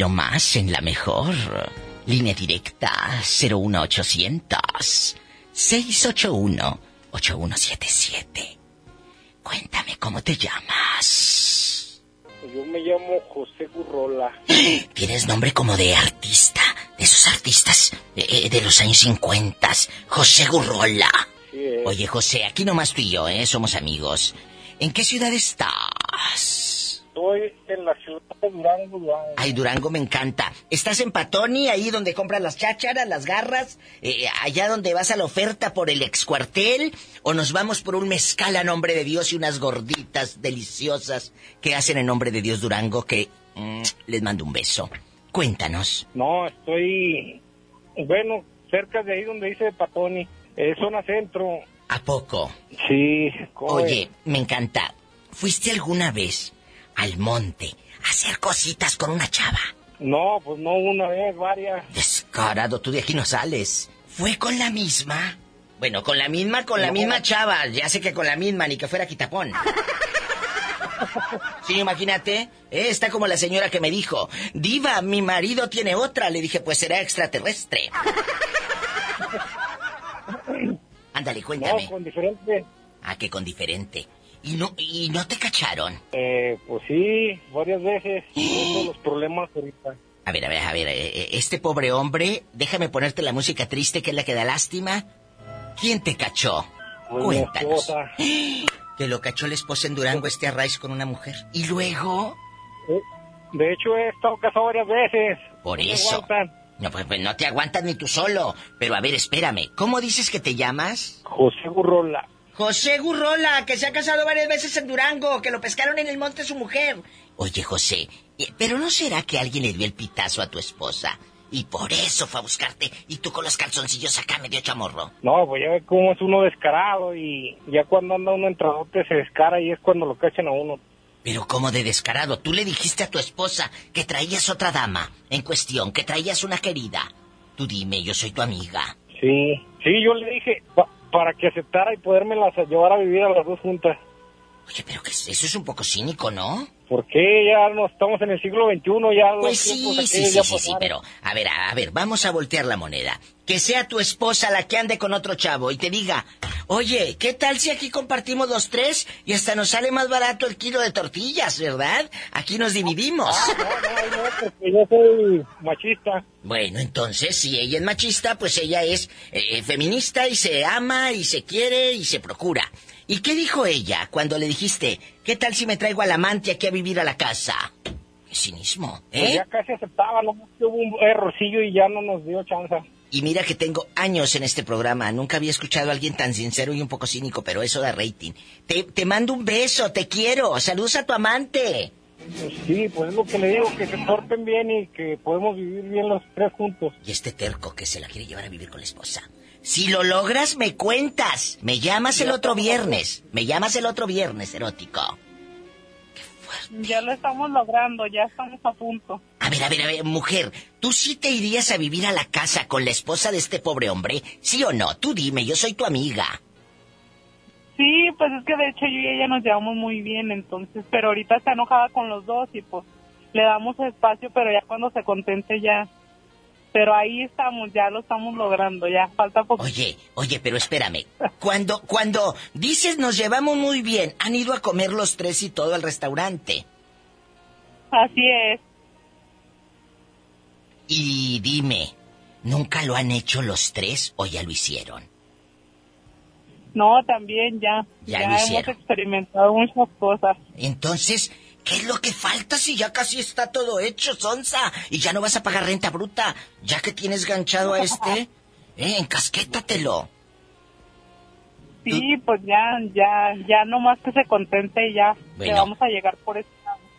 Aquí nomás en la mejor. Línea directa 01800 681 8177. Cuéntame cómo te llamas. Yo me llamo José Gurrola. Tienes nombre como de artista, de esos artistas eh, de los años 50. José Gurrola. Sí, eh. Oye, José, aquí nomás tú y yo, ¿eh? Somos amigos. ¿En qué ciudad estás? Estoy en la ciudad de Durango, Durango. Ay, Durango me encanta. ¿Estás en Patoni, ahí donde compras las chácharas, las garras? Eh, allá donde vas a la oferta por el excuartel? ¿O nos vamos por un mezcal a nombre de Dios y unas gorditas deliciosas que hacen en nombre de Dios Durango que mm, les mando un beso? Cuéntanos. No, estoy, bueno, cerca de ahí donde dice Patoni. Es zona centro. ¿A poco? Sí. ¿cómo Oye, me encanta. ¿Fuiste alguna vez al monte a hacer cositas con una chava? No, pues no una vez, varias. Descarado, tú de aquí no sales. ¿Fue con la misma? Bueno, con la misma, con la No. misma chava. Ya sé que con la misma, ni que fuera quitapón. Sí, imagínate. eh, está como la señora que me dijo, Diva, mi marido tiene otra. Le dije, pues será extraterrestre. Ándale, cuéntame. No, con diferente. Ah, que con diferente. ¿Y no, y no te cacharon? Eh, pues sí, varias veces. Todos los problemas ahorita. A ver, a ver, a ver, eh, eh, este pobre hombre, déjame ponerte la música triste que es la que da lástima. ¿Quién te cachó? Pues Cuéntanos. Que lo cachó la esposa en Durango este arraiz con una mujer. ¿Y luego? Eh, De hecho, he estado casado varias veces. Por No eso. aguantan. No, pues, pues, no te aguantas ni tú solo. Pero a ver, espérame. ¿Cómo dices que te llamas? José Gurrola. José Gurrola, que se ha casado varias veces en Durango, que lo pescaron en el monte su mujer. Oye, José, eh, ¿pero no será que alguien le dio el pitazo a tu esposa? Y por eso fue a buscarte y tú con los calzoncillos acá medio chamorro. No, pues ya ve cómo es uno descarado y ya cuando anda uno entradote se descara y es cuando lo cachan a uno. Pero como de descarado, tú le dijiste a tu esposa que traías otra dama en cuestión, que traías una querida. Tú dime, yo soy tu amiga. Sí, sí, yo le dije para que aceptara y podérmelas llevar a vivir a las dos juntas. Oye, pero que eso es un poco cínico, ¿no? Porque ya no estamos en el siglo XXI, ya Pues sí, sí, sí, ya sí, sí, pero a ver, a ver, vamos a voltear la moneda. Que sea tu esposa la que ande con otro chavo y te diga, oye, ¿qué tal si aquí compartimos los tres y hasta nos sale más barato el kilo de tortillas, ¿verdad? Aquí nos dividimos. Ah, no, no, no, porque yo soy machista. Bueno, entonces, si ella es machista, pues ella es eh, feminista y se ama y se quiere y se procura. ¿Y qué dijo ella cuando le dijiste, qué tal si me traigo al amante aquí a vivir a la casa? Qué cinismo, Pues ¿eh? ya casi aceptaba, no hubo un errorcillo y ya no nos dio chance. Y mira que tengo años en este programa. Nunca había escuchado a alguien tan sincero y un poco cínico, pero eso da rating. Te, te mando un beso, te quiero. Saludos a tu amante. Pues sí, pues es lo que le digo, que se porten bien y que podemos vivir bien los tres juntos. Y este terco que se la quiere llevar a vivir con la esposa. Si lo logras, me cuentas. Me llamas el otro viernes. Me llamas el otro viernes, erótico. Qué Ya lo estamos logrando, ya estamos a punto. A ver, a ver, a ver, mujer, ¿tú sí te irías a vivir a la casa con la esposa de este pobre hombre? ¿Sí o no? Tú dime, yo soy tu amiga. Sí, pues es que de hecho yo y ella nos llevamos muy bien, entonces, pero ahorita está enojada con los dos y pues le damos espacio, pero ya cuando se contente ya. Pero ahí estamos, ya lo estamos logrando, ya falta poco. Oye, oye, pero espérame. Cuando, cuando dices nos llevamos muy bien, han ido a comer los tres y todo al restaurante. Así es. Y dime, ¿nunca lo han hecho los tres o ya lo hicieron? No, también ya. Ya lo hemos hicieron. experimentado muchas cosas. Entonces, ¿qué es lo que falta si ya casi está todo hecho, Sonsa? Y ya no vas a pagar renta bruta, ya que tienes ganchado a este. Eh, encasquétatelo. Sí, pues ya, ya, ya nomás que se contente y ya. Bueno. Le vamos a llegar por eso.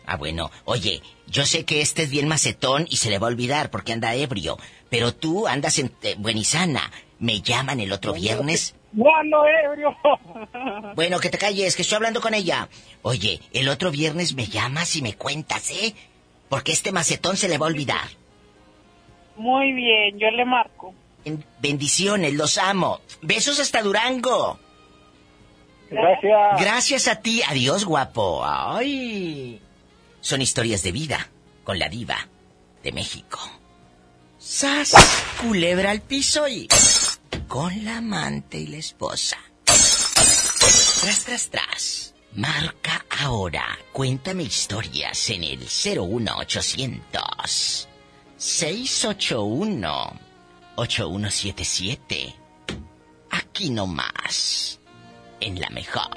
Ah, bueno, oye, yo sé que este es bien macetón y se le va a olvidar porque anda ebrio, pero tú andas en eh, buenizana. Me llaman el otro viernes. No ebrio. Bueno, que te calles, que estoy hablando con ella. Oye, el otro viernes me llamas y me cuentas, ¿eh? Porque este macetón se le va a olvidar. Muy bien, yo le marco. En- Bendiciones, los amo. Besos hasta Durango. Gracias. Gracias a ti. Adiós, guapo. Ay. Son historias de vida con la diva de México. ¡Sas! Culebra al piso y... Con la amante y la esposa. Tras, tras, tras. Marca ahora. Cuéntame historias en el 01800 681 8177. Aquí nomás. En la mejor.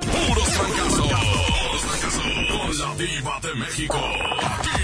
Puros fracasos. Puros fracasos. Con la diva de México. Aquí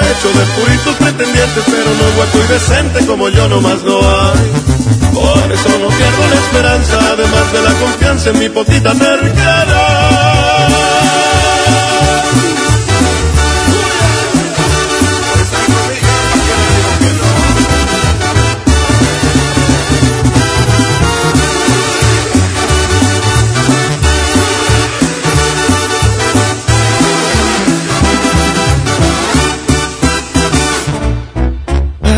Hecho de puritos pretendientes, pero no guapo y decente como yo nomás no hay. Por eso no pierdo la esperanza, además de la confianza en mi potita terquedad.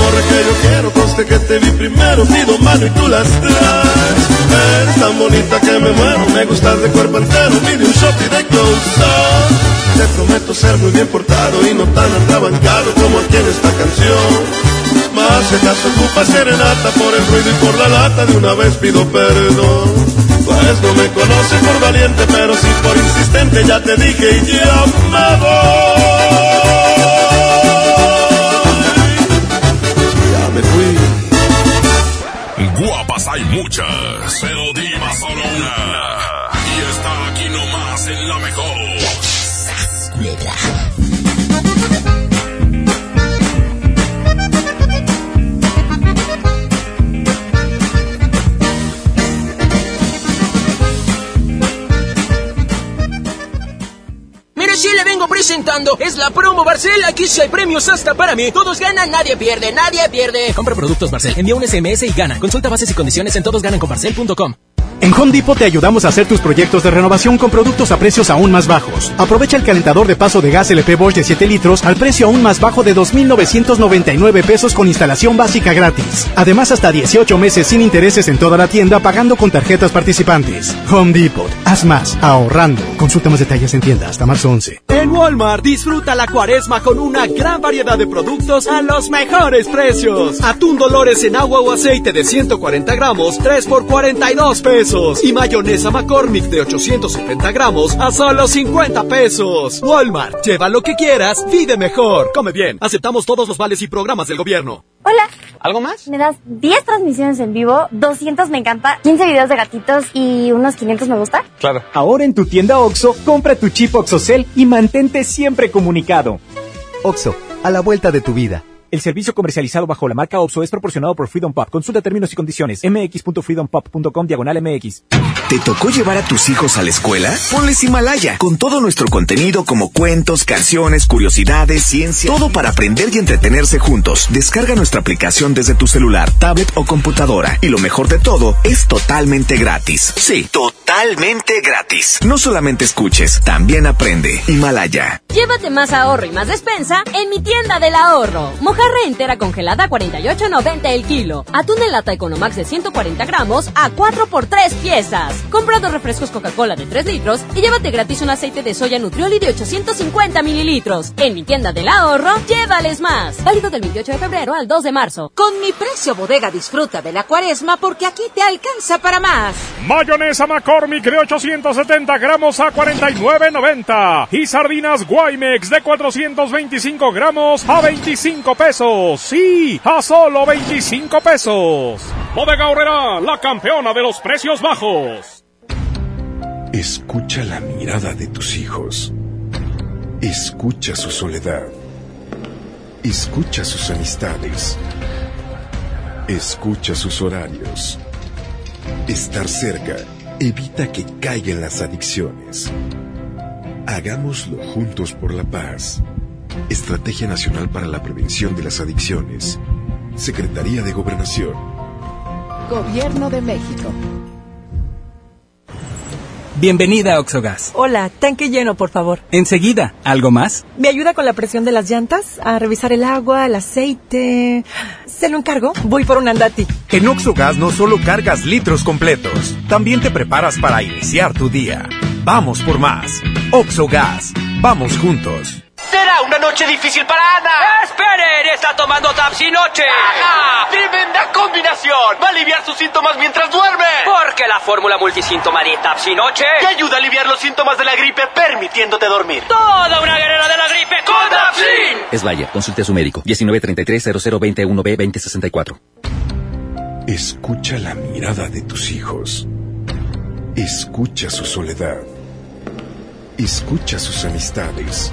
Morra que yo quiero, conste que te vi primero, pido mano y tú las traes. Eres tan bonita que me muero, me gustas de cuerpo entero, pide un shot y de close up. Te prometo ser muy bien portado y no tan atrabancado como aquí en esta canción. Más si acaso ocupa serenata por el ruido y por la lata, de una vez pido perdón. Pues no me conoces por valiente, pero sí por insistente, ya te dije y ya me voy. Muchas, pero diva solo una. Y está aquí nomás más en la mejor. Es la promo Barcel. Aquí sí hay premios hasta para mí. Todos ganan, nadie pierde, nadie pierde. Compra productos Barcel, envía un SMS y gana. Consulta bases y condiciones en todosgananconbarcel.com. En Home Depot te ayudamos a hacer tus proyectos de renovación con productos a precios aún más bajos. Aprovecha el calentador de paso de gas LP Bosch de 7 litros al precio aún más bajo de 2.999 pesos con instalación básica gratis. Además, hasta 18 meses sin intereses en toda la tienda pagando con tarjetas participantes. Home Depot. Haz más, ahorrando. Consulta más detalles en tienda hasta marzo 11. En Walmart disfruta la cuaresma con una gran variedad de productos a los mejores precios. Atún Dolores en agua o aceite de 140 gramos, 3 por 42 pesos. Y mayonesa McCormick de 870 gramos a solo 50 pesos. Walmart, lleva lo que quieras, vive mejor. Come bien, aceptamos todos los vales y programas del gobierno. Hola. ¿Algo más? Me das 10 transmisiones en vivo, 200 me encanta, 15 videos de gatitos y unos 500 me gusta. Claro. Ahora en tu tienda OXO, compra tu chip OXOCEL y mantente siempre comunicado. OXO, a la vuelta de tu vida. El servicio comercializado bajo la marca OPSO es proporcionado por Freedom Pop. Consulta términos y condiciones. mx.freedompop.com diagonal mx. ¿Te tocó llevar a tus hijos a la escuela? Ponles Himalaya, con todo nuestro contenido como cuentos, canciones, curiosidades, ciencia, todo para aprender y entretenerse juntos. Descarga nuestra aplicación desde tu celular, tablet o computadora. Y lo mejor de todo, es totalmente gratis. Sí, totalmente gratis. No solamente escuches, también aprende. Himalaya. Llévate más ahorro y más despensa en mi tienda del ahorro. Mojarra entera congelada a 48.90 el kilo. Atún en lata Economax de 140 gramos a 4 por 3 piezas. Compra dos refrescos Coca-Cola de 3 litros y llévate gratis un aceite de soya Nutrioli de 850 mililitros. En mi tienda del ahorro, llévales más. Válido del 28 de febrero al 2 de marzo. Con mi precio bodega disfruta de la cuaresma porque aquí te alcanza para más. Mayonesa McCormick de 870 gramos a 49.90 y sardinas Guaymex de 425 gramos a 25 pesos. Sí, a solo 25 pesos. Bodega Horrera, la campeona de los precios bajos. Escucha la mirada de tus hijos. Escucha su soledad. Escucha sus amistades. Escucha sus horarios. Estar cerca evita que caigan las adicciones. Hagámoslo juntos por la paz. Estrategia Nacional para la Prevención de las Adicciones. Secretaría de Gobernación. Gobierno de México. Bienvenida a Oxogas. Hola, tanque lleno, por favor. Enseguida, ¿algo más? ¿Me ayuda con la presión de las llantas? A revisar el agua, el aceite. ¿Se lo encargo? Voy por un andati. En Oxogas no solo cargas litros completos, también te preparas para iniciar tu día. Vamos por más. Oxogas. Vamos juntos. Será una noche difícil para Ana. ¡Esperen! ¡Está tomando Tapsinoche! ¡Ajá! ¡Tremenda combinación! Va a aliviar sus síntomas mientras duerme. Porque la fórmula multisíntoma de Tapsinoche te ayuda a aliviar los síntomas de la gripe permitiéndote dormir. ¡Toda una guerrera de la gripe con Tapsin! Es Bayer, consulte a su médico. 1933-0021B-2064. Escucha la mirada de tus hijos. Escucha su soledad. Escucha sus amistades.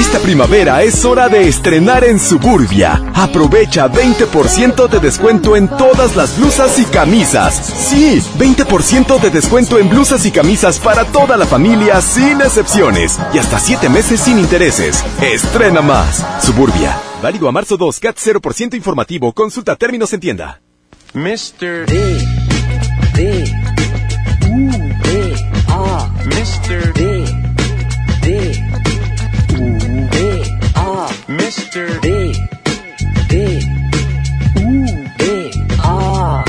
Esta primavera es hora de estrenar en Suburbia. Aprovecha 20% de descuento en todas las blusas y camisas. Sí, 20% de descuento en blusas y camisas para toda la familia sin excepciones. Y hasta 7 meses sin intereses. Estrena más. Suburbia. Válido a marzo 2, CAT 0% informativo. Consulta términos en tienda. Mr. D. D. U. D. A. Mr. D. D. Mr. D. D. U. D. A.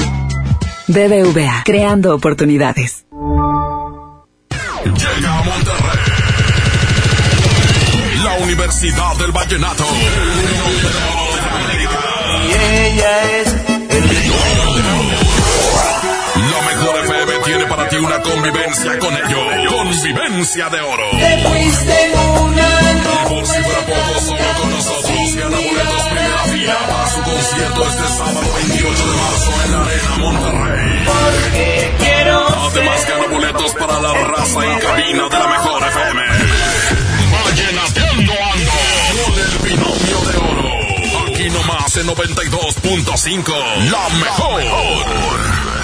BBVA, creando oportunidades. Llega a Monterrey. La Universidad del Vallenato. Y ella es el mejor. La mejor feve tiene para ti una convivencia con ellos. Convivencia de oro. Te fuiste una con nosotros. Gana boletos primera fila para su concierto este sábado 28 de marzo en la Arena Monterrey. Porque quiero Además, gana boletos para la raza en cabina de la mejor FM. Vallenateando ando con el binomio de oro. Aquí nomás en 92.5. La mejor.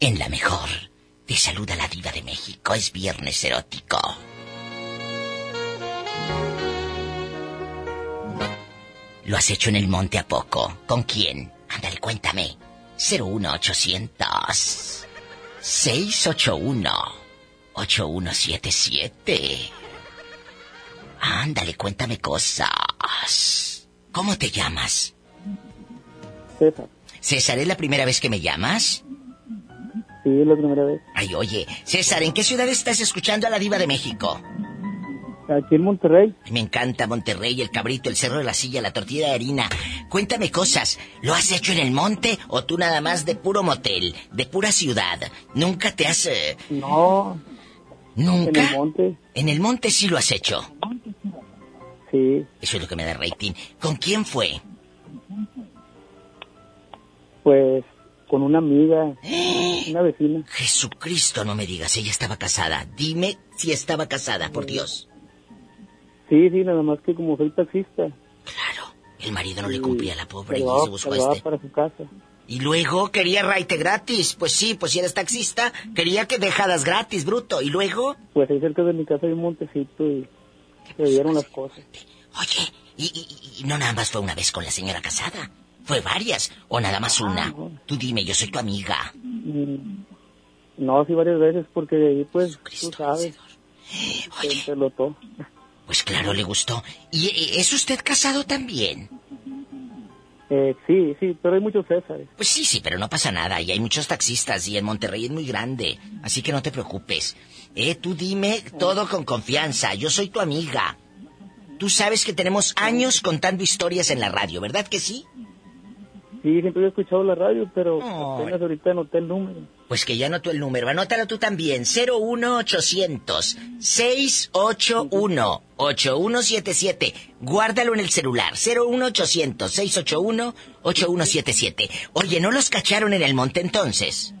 En la mejor. Te saluda la diva de México. Es viernes erótico. ¿Lo has hecho en el monte a poco? ¿Con quién? Ándale, cuéntame. 01800 681 8177. Ándale, cuéntame cosas. ¿Cómo te llamas? César. César, ¿es la primera vez que me llamas? Sí, es la primera vez. Ay, oye, César, ¿en qué ciudad estás escuchando a la diva de México? Aquí en Monterrey. Me encanta Monterrey, el cabrito, el cerro de la silla, la tortilla de harina. Cuéntame cosas. ¿Lo has hecho en el monte o tú nada más de puro motel, de pura ciudad? ¿Nunca te has... eh, No. ¿Nunca? En el monte. En el monte sí lo has hecho. Sí. Eso es lo que me da rating. ¿Con quién fue? Pues con una amiga, una vecina. Jesucristo, no me digas, ella estaba casada. Dime si estaba casada, por Dios. Sí, sí, nada más que como soy taxista. El marido no le cumplía a la pobre y se buscó a este. para su casa. Y luego quería raite gratis. Pues sí, pues si eres taxista, quería que dejadas gratis, bruto. Y luego, Pues ahí cerca de mi casa hay un montecito y se dieron las cosas. oye, y, y- y no nada más fue una vez con la señora casada. Fue varias, o nada más una. Tú dime, yo soy tu amiga. Mm, No, sí varias veces porque de ahí pues tú sabes. Se, se lotó. Pues claro, le gustó. ¿Y es usted casado también? Eh, sí, sí, pero hay muchos Césares. Pues sí, sí, pero no pasa nada. Y hay muchos taxistas y en Monterrey es muy grande. Así que no te preocupes. Eh, tú dime todo con confianza. Yo soy tu amiga. Tú sabes que tenemos años contando historias en la radio, ¿verdad que sí? Sí, siempre he escuchado la radio, pero apenas ahorita anoté el número. Pues que ya anotó el número. Anótalo tú también. 01800 681 8177. Guárdalo en el celular. 01800 681 8177. Oye, ¿no los cacharon en el monte entonces?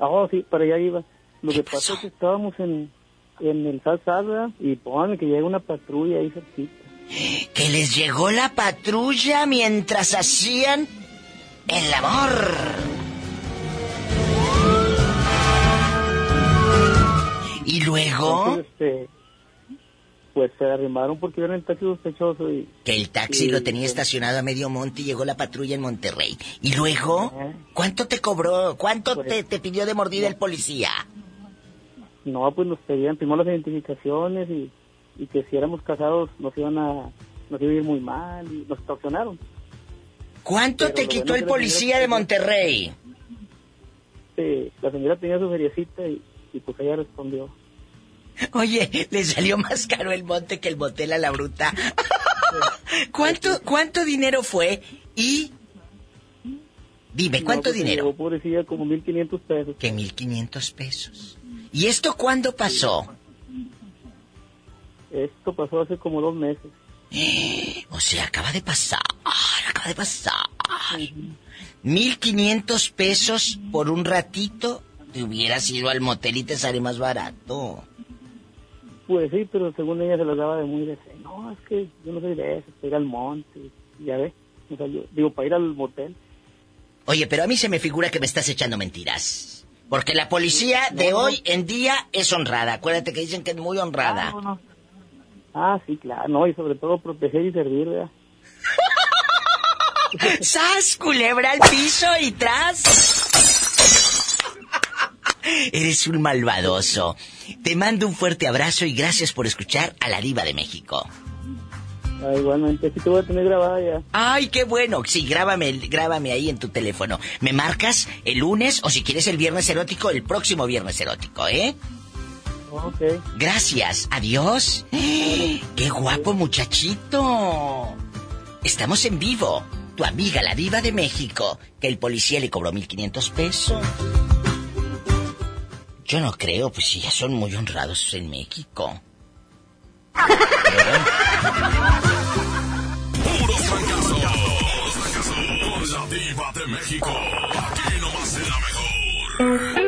Ah, sí, para allá iba. Lo que pasa es que estábamos en, en el Salsada y ponme que llega una patrulla ahí cerquita. Que les llegó la patrulla mientras hacían el amor. Y luego Entonces, este, pues se arrimaron porque vieron el taxi sospechoso y... que el taxi y- lo tenía estacionado a medio monte y llegó la patrulla en Monterrey. Y luego, ¿cuánto te cobró? ¿Cuánto te, te pidió de mordida el policía? No, pues nos pedían primero las identificaciones y, y que si éramos casados nos iban a nos iba a ir muy mal y nos extorsionaron. ¿Cuánto Pero te quitó bueno el policía señora- de Monterrey? La señora tenía su feriecita y, y pues ella respondió. Oye, le salió más caro el monte que el motel a la bruta. ¿Cuánto, cuánto dinero fue? Y dime, ¿cuánto No, pues, dinero? llegó, pobrecilla, como 1.500 pesos. Que 1.500 pesos. ¿Y esto cuándo pasó? Esto pasó hace como dos meses. O sea, acaba de pasar, acaba de pasar. 1.500 pesos por un ratito. Te hubieras ido al motel y te sale más barato. Pues sí, pero según ella se lo daba de muy de fe. No, es que yo no soy de eso, para ir al monte. Ya ves, me salió- digo, para ir al motel. Oye, pero a mí se me figura que me estás echando mentiras. Porque la policía de hoy en día es honrada. Acuérdate que dicen que es muy honrada. Ah, sí, claro, no, y sobre todo proteger y servir, ¿verdad? ¡Sas, culebra al piso y tras! Eres un malvadoso. Te mando un fuerte abrazo y gracias por escuchar a la diva de México. Ah, igualmente, sí te voy a tener grabada ya. Ay, qué bueno. Sí, grábame, grábame ahí en tu teléfono. Me marcas el lunes o si quieres el viernes erótico, el próximo viernes erótico, ¿eh? Ok. Gracias. Adiós. Qué guapo muchachito. Estamos en vivo. Tu amiga, la diva de México, que el policía le cobró 1500 pesos. Yo no creo, pues sí, ya son muy honrados en México. Puros fracasos. Con la diva de México. Aquí nomás en la mejor.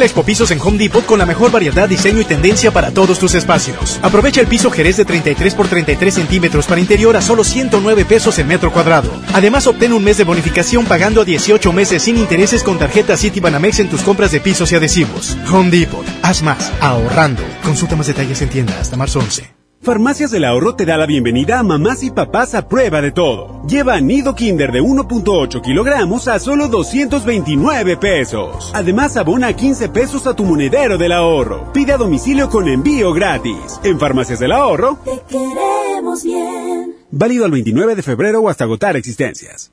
El Expo Pisos en Home Depot con la mejor variedad, diseño y tendencia para todos tus espacios. Aprovecha el piso Jerez de 33 por 33 centímetros para interior a solo 109 pesos el metro cuadrado. Además, obtén un mes de bonificación pagando a 18 meses sin intereses con tarjeta Citibanamex en tus compras de pisos y adhesivos. Home Depot. Haz más, ahorrando. Consulta más detalles en tienda hasta marzo 11. Farmacias del Ahorro te da la bienvenida a mamás y papás a prueba de todo. Lleva nido Kinder de 1.8 kilogramos a solo 229 pesos. Además, abona 15 pesos a tu monedero del ahorro. Pide a domicilio con envío gratis. En Farmacias del Ahorro, Te queremos bien. válido al 29 de febrero o hasta agotar existencias.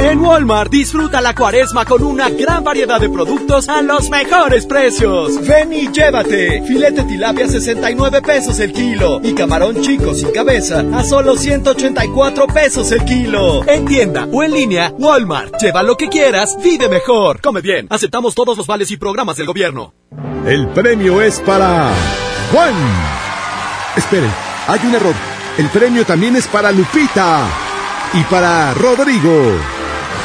En Walmart disfruta la cuaresma con una gran variedad de productos a los mejores precios. Ven y llévate. Filete tilapia 69 pesos el kilo y camarón chico sin cabeza a solo 184 pesos el kilo. En tienda o en línea, Walmart. Lleva lo que quieras, vive mejor. Come bien. Aceptamos todos los vales y programas del gobierno. El premio es para Juan. Esperen, hay un error. El premio también es para Lupita y para Rodrigo.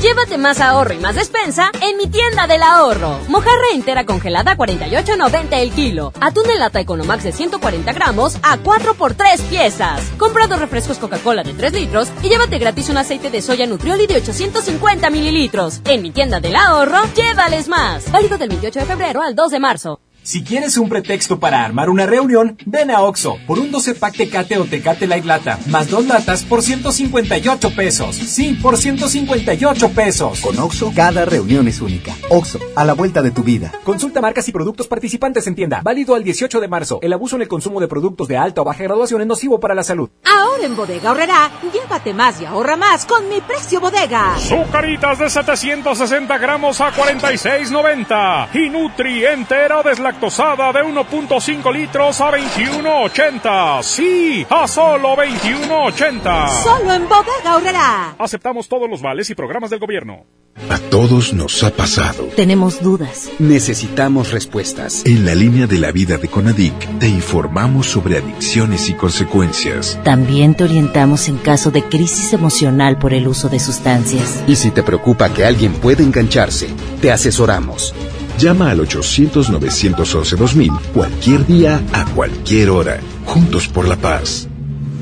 Llévate más ahorro y más despensa en mi tienda del ahorro. Mojarra entera congelada a 48.90 el kilo. Atún en lata Economax de 140 gramos a 4 por 3 piezas. Compra dos refrescos Coca-Cola de 3 litros y llévate gratis un aceite de soya Nutrioli de 850 mililitros. En mi tienda del ahorro, llévales más. Válido del 28 de febrero al 2 de marzo. Si quieres un pretexto para armar una reunión, ven a Oxo por un 12 pack Tecate o Tecate Light Lata, más dos latas por 158 pesos. Sí, por 158 pesos. Con Oxo, cada reunión es única. Oxo, a la vuelta de tu vida. Consulta marcas y productos participantes en tienda. Válido al 18 de marzo. El abuso en el consumo de productos de alta o baja graduación es nocivo para la salud. Ahora en Bodega Horrera, llévate más y ahorra más con mi precio bodega. Zucaritas de 760 gramos a 46.90 y Nutri entera deslactosada de 1.5 litros a 21.80. Sí, a solo 21.80. Solo en Bodega Horrera. Aceptamos todos los vales y programas del gobierno. A todos nos ha pasado. Tenemos dudas. Necesitamos respuestas. En la línea de la vida de Conadic te informamos sobre adicciones y consecuencias. También te orientamos en caso de crisis emocional por el uso de sustancias. Y si te preocupa que alguien pueda engancharse, te asesoramos. Llama al 800-911-2000 cualquier día, a cualquier hora. Juntos por la paz.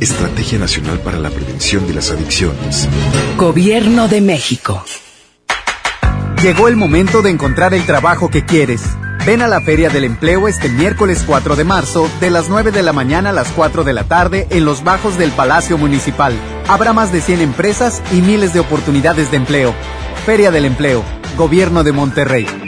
Estrategia Nacional para la Prevención de las Adicciones. Gobierno de México. Llegó el momento de encontrar el trabajo que quieres. Ven a la Feria del Empleo este miércoles 4 de marzo, de las 9 de la mañana a las 4 de la tarde, en los bajos del Palacio Municipal. Habrá más de 100 empresas y miles de oportunidades de empleo. Feria del Empleo, Gobierno de Monterrey.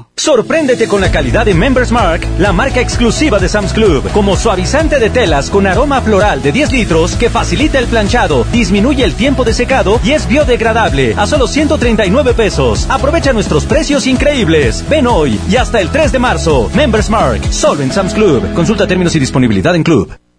Sorpréndete con la calidad de Members Mark, la marca exclusiva de Sam's Club, como suavizante de telas con aroma floral de 10 litros que facilita el planchado, disminuye el tiempo de secado y es biodegradable a solo 139 pesos. Aprovecha nuestros precios increíbles. Ven hoy y hasta el 3 de marzo. Members Mark, solo en Sam's Club. Consulta términos y disponibilidad en Club.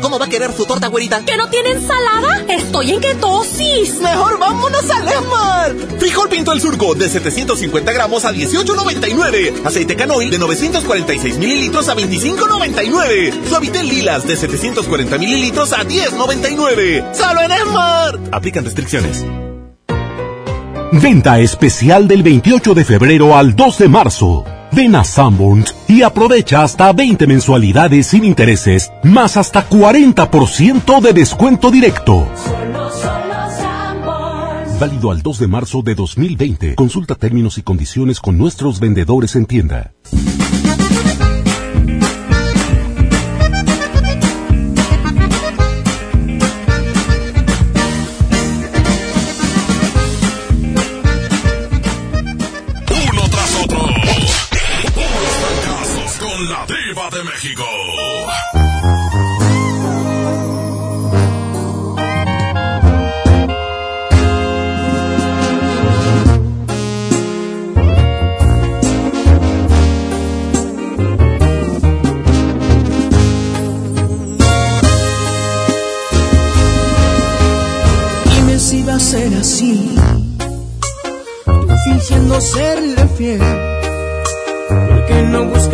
¿Cómo va a querer su torta, güerita? ¿Que no tiene ensalada? Estoy en ketosis. Mejor vámonos a Lemar. Frijol pinto el surco de 750 gramos a 18.99. Aceite canoil de 946 mililitros a 25.99. Suavitel lilas de 740 mililitros a 10.99. ¡Solo en Esmar! Aplican restricciones. Venta especial del 28 de febrero al 2 de marzo. Ven a Sanborns y aprovecha hasta 20 mensualidades sin intereses, más hasta 40% de descuento directo. Válido al 2 de marzo de 2020. Consulta términos y condiciones con nuestros vendedores en tienda.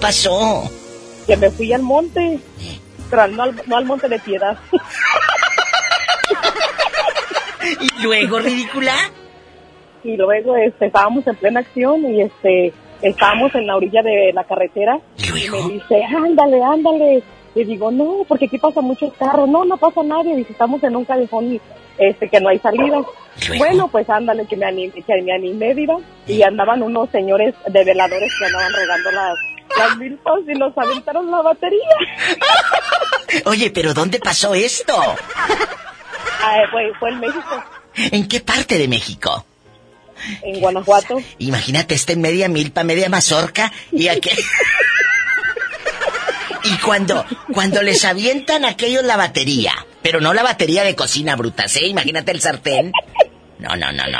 Pasó? Que me fui al monte, pero no al, no al monte de piedad. ¿Y luego, ridícula? y luego este, estábamos en plena acción y este estábamos en la orilla de la carretera. Y me dice ándale ándale le digo no porque aquí pasa muchos carros no no pasa nadie dice estamos en un callejón y, este que no hay salida bueno pues ándale que me animé que me animé diva y andaban unos señores de veladores que andaban regando las las milpas y nos aventaron la batería Oye, pero ¿dónde pasó esto? Ah, fue, fue en México ¿En qué parte de México? en Guanajuato Imagínate, este media milpa, media mazorca y aquel... y cuando, cuando les avientan aquellos la batería, pero no la batería de cocina brutas, ¿eh? Imagínate el sartén. No, no, no, no.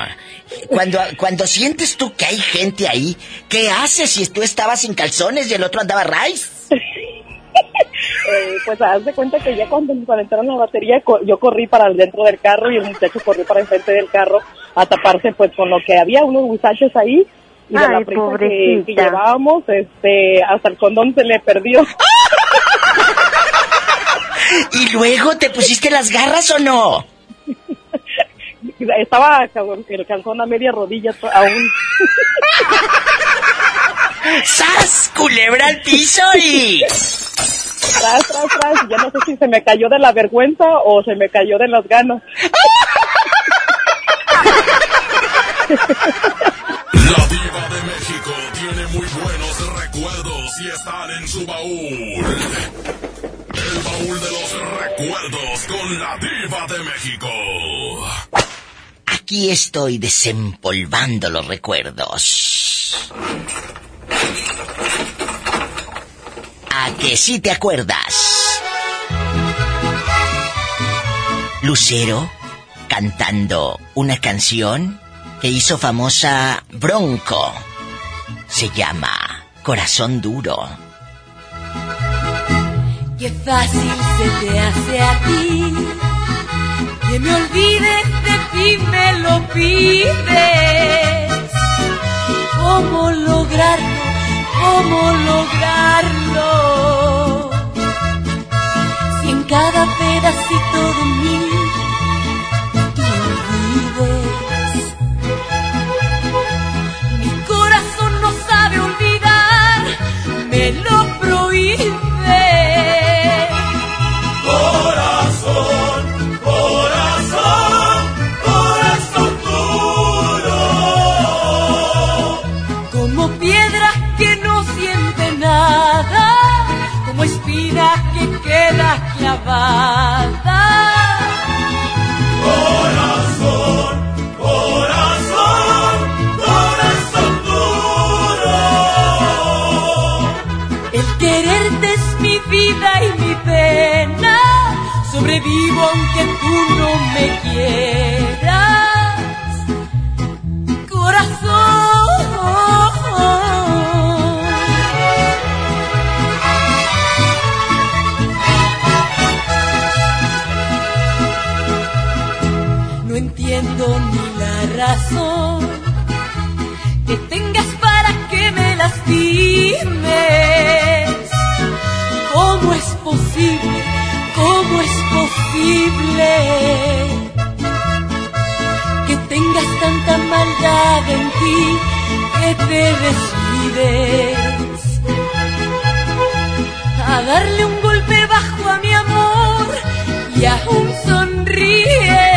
Cuando, cuando sientes tú que hay gente ahí, ¿qué haces si tú estabas sin calzones y el otro andaba rice? Eh, pues haz de cuenta que ya cuando nos aventaron la batería, co- yo corrí para dentro del carro y el muchacho corrió para enfrente del carro a taparse pues con lo que había, unos muchachos ahí. Y de la prisa que, que llevábamos, este, hasta el condón se le perdió. ¿Y luego te pusiste las garras o no? Estaba el calzón a media rodilla aún. ¡Sas! Culebra al piso y... Tras, tras, tras. y Ya no sé si se me cayó de la vergüenza o se me cayó de las ganas. La diva de México tiene muy buenos recuerdos y están en su baúl. El baúl de los recuerdos con la diva de México. Aquí estoy desempolvando los recuerdos. ¿A que sí te acuerdas? Lucero cantando una canción que hizo famosa Bronco. Se llama Corazón Duro. Qué fácil se te hace a ti que me olvides de ti me lo pides. ¿Cómo lograrlo? ¿Cómo lograrlo? Si en cada pedacito de mí aunque tú no me quieras, corazón. No entiendo ni la razón que tengas para que me lastimes. ¿Cómo es posible? ¿Cómo es posible que tengas tanta maldad en ti que te descuides? A darle un golpe bajo a mi amor y aún sonríes.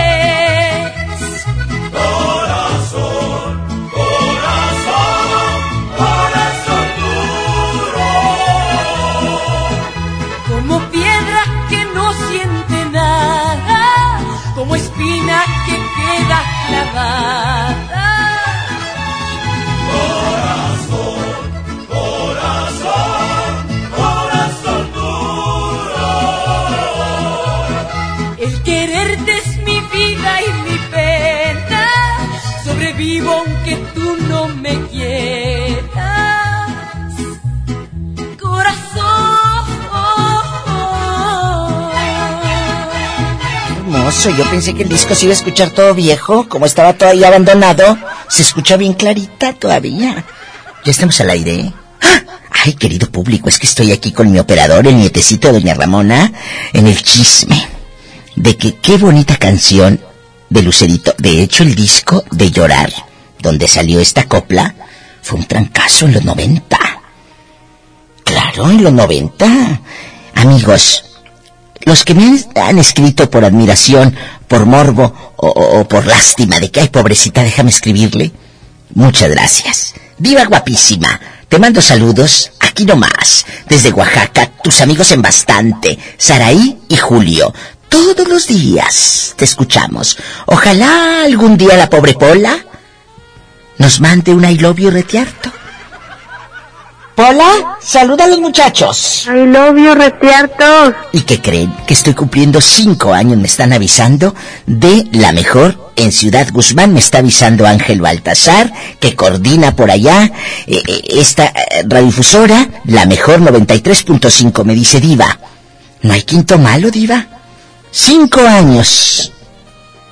El quererte es mi vida y mi pena. Sobrevivo aunque tú no me quieras. Corazón. Hermoso, yo pensé que el disco se iba a escuchar todo viejo, como estaba todo ahí abandonado. Se escucha bien clarita todavía. Ya estamos al aire. ¡Ah! Ay, querido público, es que estoy aquí con mi operador, el nietecito de Doña Ramona, en el chisme. De que qué bonita canción de Lucerito. De hecho, el disco de Llorar, donde salió esta copla, fue un trancazo en los 90. Claro, en los 90. Amigos, los que me han, escrito por admiración, por morbo o, por lástima de que, ay, pobrecita, déjame escribirle. Muchas gracias. Viva guapísima. Te mando saludos aquí nomás, desde Oaxaca, tus amigos en bastante, Saraí y Julio. Todos los días te escuchamos. Ojalá algún día la pobre Pola nos mande un I love you retiarto. Pola, saluda a los muchachos. I love you, retiartos. ¿Y qué creen? Que estoy cumpliendo cinco años, me están avisando, de la mejor en Ciudad Guzmán, me está avisando Ángel Baltasar, que coordina por allá eh, eh, esta eh, radiodifusora, la mejor 93.5, me dice Diva. ¿No hay quinto malo, Diva? Cinco años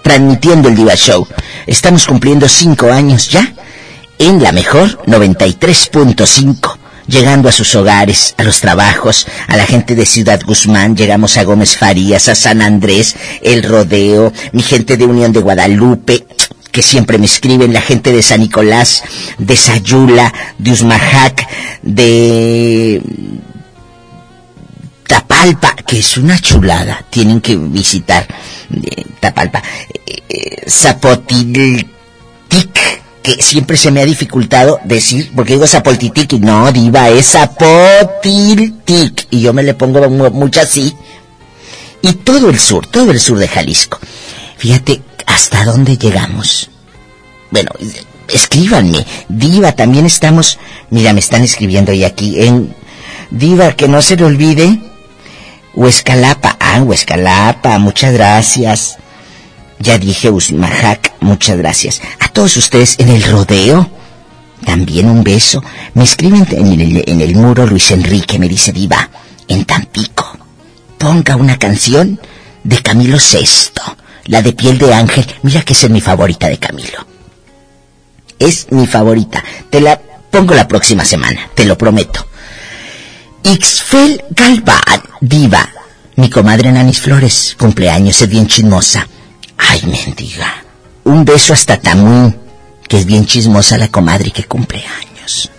transmitiendo el Diva Show. Estamos cumpliendo cinco años ya en la mejor 93.5 llegando a sus hogares, a los trabajos, a la gente de Ciudad Guzmán, llegamos a Gómez Farías, a San Andrés, El Rodeo, mi gente de Unión de Guadalupe, que siempre me escriben, la gente de San Nicolás, de Sayula, de Usmajac, de Tapalpa, que es una chulada, tienen que visitar eh, Tapalpa, eh, eh, Zapotiltic, que siempre se me ha dificultado decir, porque digo Zapoltitic y no, diva, es Zapotiltic, y yo me le pongo mu- mucho así, y todo el sur, todo el sur de Jalisco. Fíjate hasta dónde llegamos. Bueno, escríbanme. Diva, también estamos. Mira, me están escribiendo ahí aquí en. Diva, que no se le olvide. Huescalapa. Ah, Huescalapa, muchas gracias. Ya dije Usmajac, muchas gracias. A todos ustedes en el rodeo. También un beso. Me escriben en el, en el muro Luis Enrique, me dice Diva, en Tampico. Ponga una canción de Camilo VI, la de piel de ángel. Mira que esa es mi favorita de Camilo. Es mi favorita. Te la pongo la próxima semana, te lo prometo. Ixfel Galván, diva. Mi comadre Nanis Flores, cumpleaños, es bien chismosa. Ay, mendiga. Un beso hasta Tamuín, que es bien chismosa la comadre que cumple años.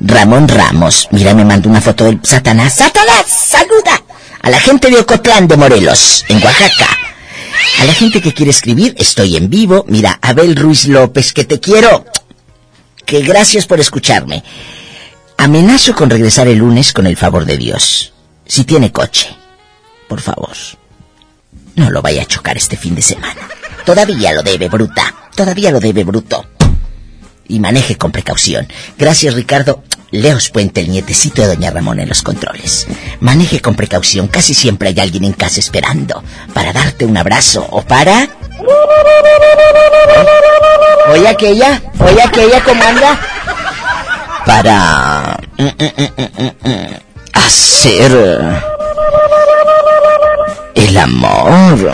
Ramón Ramos, mira, me mandó una foto del Satanás. ¡Satanás! ¡Saluda! A la gente de Ocotlán de Morelos, en Oaxaca. A la gente que quiere escribir, estoy en vivo. Mira, Abel Ruiz López, que te quiero. Que gracias por escucharme. Amenazo con regresar el lunes con el favor de Dios. Si tiene coche, por favor, no lo vaya a chocar este fin de semana. Todavía lo debe, bruta. Todavía lo debe, bruto. Y maneje con precaución. Gracias, Ricardo. Leos Puente, el nietecito de Doña Ramón en los controles. Maneje con precaución, casi siempre hay alguien en casa esperando para darte un abrazo o para... Oye aquella, oye aquella, ¿cómo anda? Para... mm, mm, mm, hacer... El amor.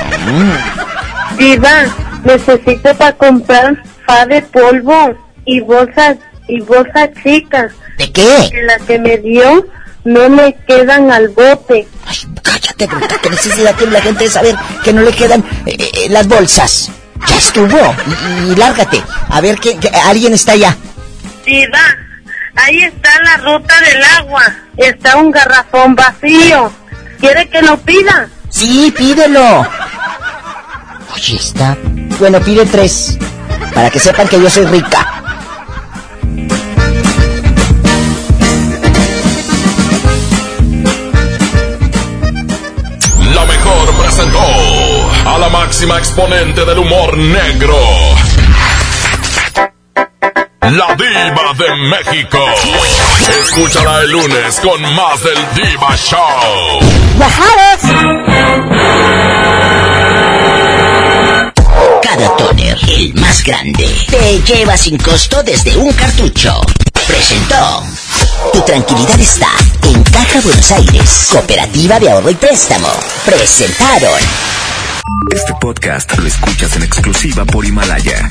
Diva, necesito para comprar fa de polvo y bolsas y bolsas chicas. ¿De qué? Que la que me dio no le quedan al bote. Cállate, bruta, qué necesidad tiene la gente de saber que no le quedan eh, eh, las bolsas. Ya estuvo. Y, y lárgate. A ver que, que alguien está allá. Diva, ahí está la ruta del agua. Está un garrafón vacío. ¿Quiere que lo pida? Sí, pídelo. Oye, está. Bueno, pide tres. Para que sepan que yo soy rica. La mejor presentó a la máxima exponente del humor negro. La diva de México. Escúchala el lunes con más del Diva Show. Cada toner, el más grande, te lleva sin costo desde un cartucho. Presentó. Tu tranquilidad está en Caja Buenos Aires, Cooperativa de Ahorro y Préstamo. Presentaron. Este podcast lo escuchas en exclusiva por Himalaya.